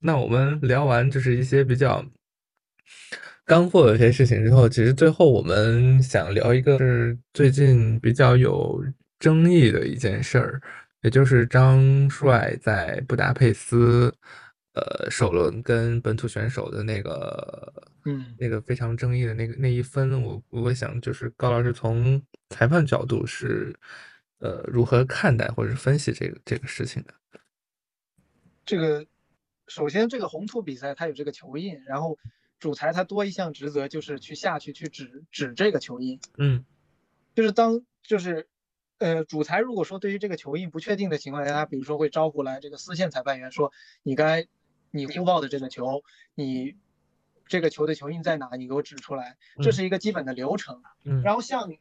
那我们聊完就是一些比较干货的一些事情之后，其实最后我们想聊一个是最近比较有争议的一件事儿，也就是张帅在布达佩斯，呃，首轮跟本土选手的那个，嗯。那个非常争议的那个那一分，我我想就是高老师从裁判角度是，呃，如何看待或者是分析这个这个事情的？这个首先这个红土比赛它有这个球印，然后主裁他多一项职责就是去下去去指指这个球印，嗯。就是当就是呃主裁如果说对于这个球印不确定的情况下，他比如说会招呼来这个丝线裁判员说你该你呼报的这个球，你这个球的球印在哪？你给我指出来，这嗯是一个基本的流程。嗯然后像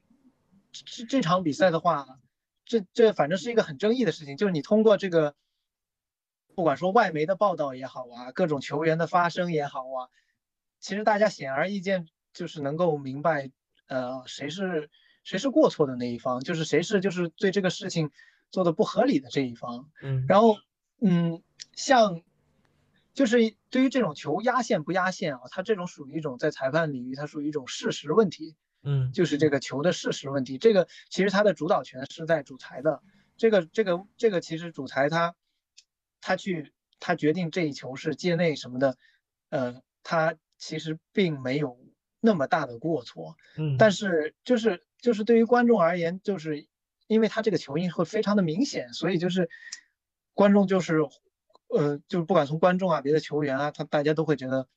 这这场比赛的话，这这反正是一个很争议的事情，就是你通过这个，不管说外媒的报道也好啊，各种球员的发声也好啊，其实大家显而易见就是能够明白，呃，谁是谁是过错的那一方，就是谁是就是对这个事情做的不合理的这一方。嗯然后，嗯，像就是对于这种球压线不压线啊，它这种属于一种在裁判领域，它属于一种事实问题。嗯就是这个球的事实问题。这个其实它的主导权是在主裁的。这个这个这个其实主裁他他去他决定这一球是界内什么的，呃，他其实并没有那么大的过错。嗯，但是就是就是对于观众而言，就是因为他这个球印会非常的明显，所以就是观众就是呃，就是不管从观众啊、别的球员啊，他大家都会觉得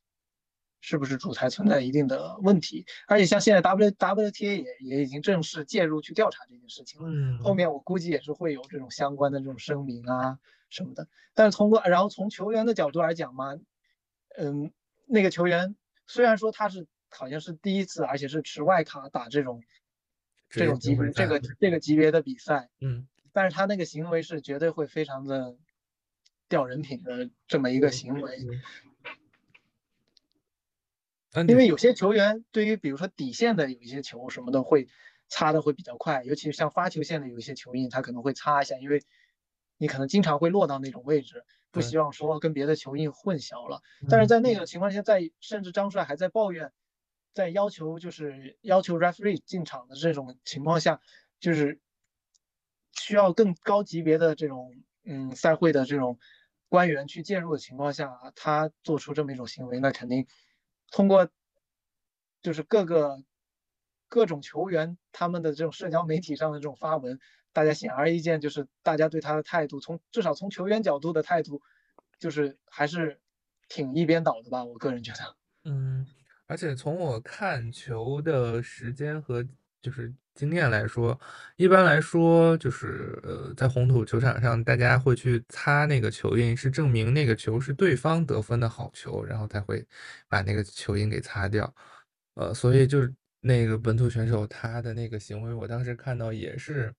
是不是主裁存在一定的问题。而且像现在 W WTA 也也已经正式介入去调查这件事情了。嗯后面我估计也是会有这种相关的这种声明啊什么的。但是通过然后从球员的角度来讲嘛，嗯，那个球员虽然说他是好像是第一次，而且是持外卡打这种这种级别这个这个级别的比赛，嗯但是他那个行为是绝对会非常的掉人品的这么一个行为。因为有些球员对于比如说底线的有一些球什么的会擦的会比较快，尤其是像发球线的有一些球印，他可能会擦一下，因为你可能经常会落到那种位置，不希望说跟别的球印混淆了。但是嗯在那个情况下，在甚至张帅还在抱怨，在要求就是要求 referee 进场的这种情况下，就是需要更高级别的这种嗯赛会的这种官员去介入的情况下，他做出这么一种行为，那肯定通过就是各个各种球员他们的这种社交媒体上的这种发文，大家显而易见，就是大家对他的态度，从至少从球员角度的态度，就是还是挺一边倒的吧，我个人觉得。嗯，而且从我看球的时间和就是经验来说，一般来说就是呃，在红土球场上，大家会去擦那个球印，是证明那个球是对方得分的好球，然后才会把那个球印给擦掉。呃，所以就是那个本土选手他的那个行为，我当时看到也是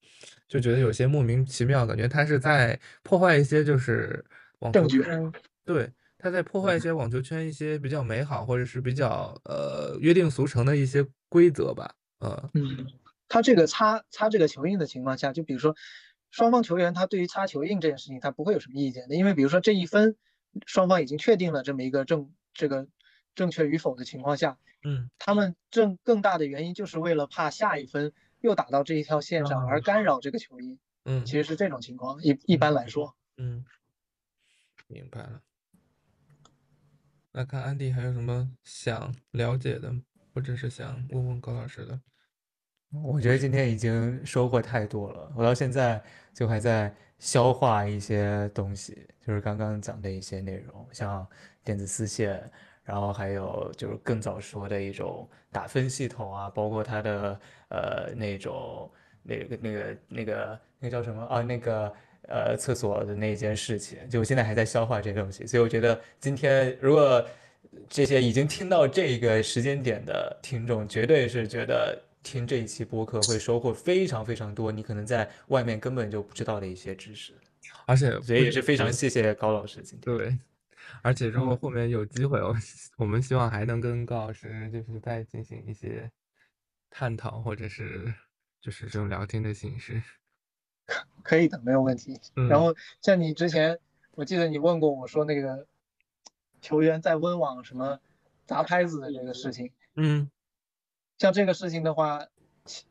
就觉得有些莫名其妙，感觉他是在破坏一些就是网球圈，对，他在破坏一些网球圈一些比较美好或者是比较呃约定俗成的一些规则吧，呃，嗯，他这个擦擦这个球印的情况下，就比如说双方球员他对于擦球印这件事情他不会有什么意见的，因为比如说这一分双方已经确定了这么一个正这个正确与否的情况下，嗯。他们正更大的原因就是为了怕下一分又打到这一条线上而啊干扰这个球印，嗯。其实是这种情况。一一般来说，嗯，明白了。那看安迪还有什么想了解的或者是想问问高老师的？我觉得今天已经收获太多了，我到现在就还在消化一些东西，就是刚刚讲的一些内容，像电子丝线，然后还有就是更早说的一种打分系统啊，包括它的呃那种那个那个那个那个叫什么啊？那个呃厕所的那件事情，就我现在还在消化这些东西，所以我觉得今天如果这些已经听到这个时间点的听众，绝对是觉得。听这一期播客会收获非常非常多，你可能在外面根本就不知道的一些知识，而且所以也是非常谢谢高老师今天。对，而且如果后面有机会，我我们希望还能跟高老师就是再进行一些探讨，或者是就是这种聊天的形式。可以的，没有问题。然后像你之前，我记得你问过我说那个球员在温网什么砸拍子的这个事情，嗯。像这个事情的话，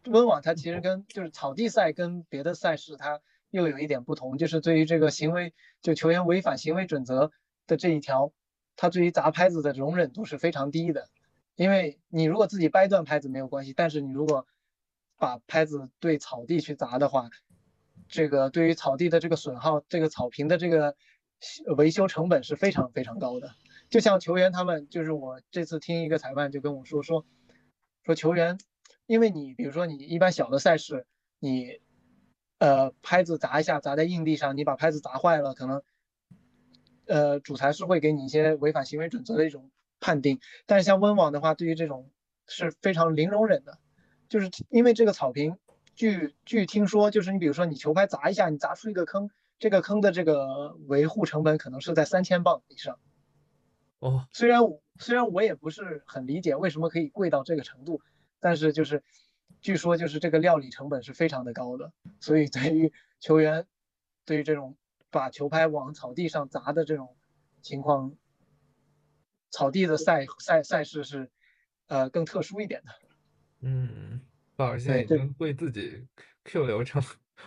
温网它其实跟就是草地赛跟别的赛事它又有一点不同，就是对于这个行为，就球员违反行为准则的这一条，它对于砸拍子的容忍度是非常低的。因为你如果自己掰断拍子没有关系，但是你如果把拍子对草地去砸的话，这个对于草地的这个损耗，这个草坪的这个维修成本是非常非常高的。就像球员他们，就是我这次听一个裁判就跟我说说。说球员，因为你比如说你一般小的赛事，你呃拍子砸一下砸在硬地上，你把拍子砸坏了，可能呃主裁是会给你一些违反行为准则的一种判定。但是像温网的话，对于这种是非常零容忍的，就是因为这个草坪，据据听说，就是你比如说你球拍砸一下，你砸出一个坑，这个坑的这个维护成本可能是在三千磅以上。哦，虽然虽然我也不是很理解为什么可以贵到这个程度，但是就是据说就是这个料理成本是非常的高的，所以对于球员，对于这种把球拍往草地上砸的这种情况，草地的赛赛赛事是呃更特殊一点的。嗯，鲍尔现在已经为自己 Q 流程。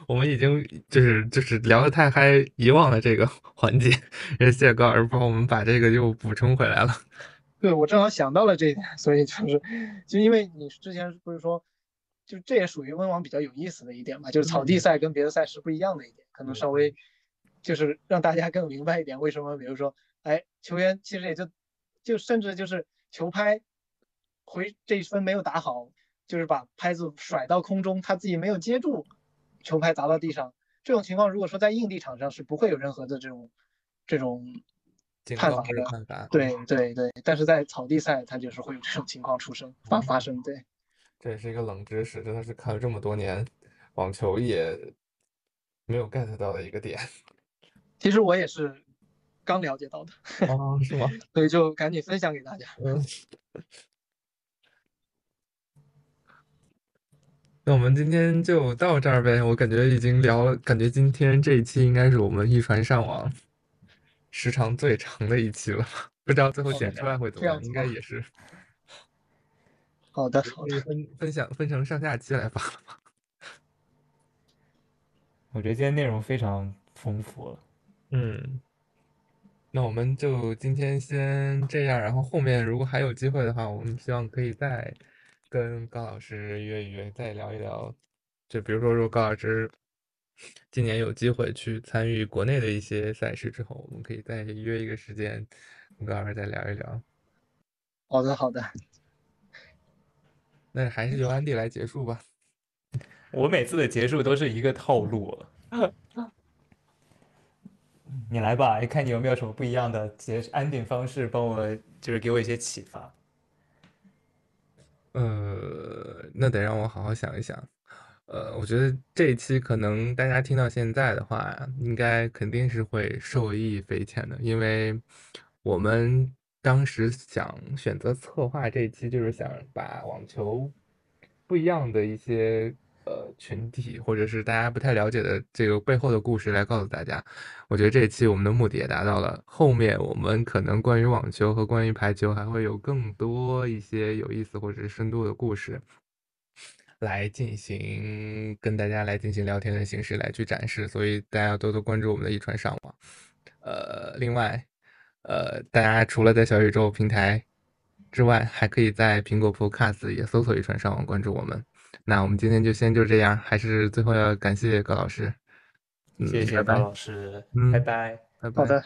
我们已经就是就是聊得太嗨，遗忘了这个 环节。谢谢高老师帮我们把这个又补充回来了。对，我正好想到了这一点，所以就是，就因为你之前不是说，就这也属于温网比较有意思的一点嘛，就是草地赛跟别的赛事不一样的一点，可能稍微就是让大家更明白一点，为什么比如说，哎，球员其实也就就甚至就是球拍回这一分没有打好，就是把拍子甩到空中，他自己没有接住。球拍砸到地上，这种情况如果说在硬地场上是不会有任何的这种这种判罚的，对对对。但是在草地赛，它就是会有这种情况出生发发生。对，这也是一个冷知识，真的是看了这么多年网球也没有 get 到的一个点。其实我也是刚了解到的。哦，是吗？所以就赶紧分享给大家。嗯。那我们今天就到这儿呗，我感觉已经聊了，感觉今天这一期应该是我们一传上网时长最长的一期了，不知道最后剪出来会怎么样，应该也是。好的，可以分分享分成上下期来发了吗？我觉得今天内容非常丰富了。嗯，那我们就今天先这样，然后后面如果还有机会的话，我们希望可以再。跟高老师约一约，再聊一聊。就比如说，如果高老师今年有机会去参与国内的一些赛事之后，我们可以再约一个时间，跟高老师再聊一聊。好的，好的。那还是由安迪来结束吧。我每次的结束都是一个套路。你来吧，看你有没有什么不一样的结安定方式，帮我就是给我一些启发。呃，那得让我好好想一想。呃，我觉得这一期可能大家听到现在的话，应该肯定是会受益匪浅的，因为我们当时想选择策划这一期，就是想把网球不一样的一些。呃，群体或者是大家不太了解的这个背后的故事来告诉大家，我觉得这一期我们的目的也达到了。后面我们可能关于网球和关于排球还会有更多一些有意思或者是深度的故事来进行跟大家来进行聊天的形式来去展示，所以大家要多多关注我们的一传上网。呃，另外，呃，大家除了在小宇宙平台之外，还可以在苹果 Podcast 也搜索“一传上网”关注我们。那我们今天就先就这样，还是最后要感谢高老师。嗯，谢谢高老师，嗯拜拜。拜拜。好的，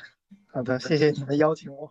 好的，谢谢你们邀请我。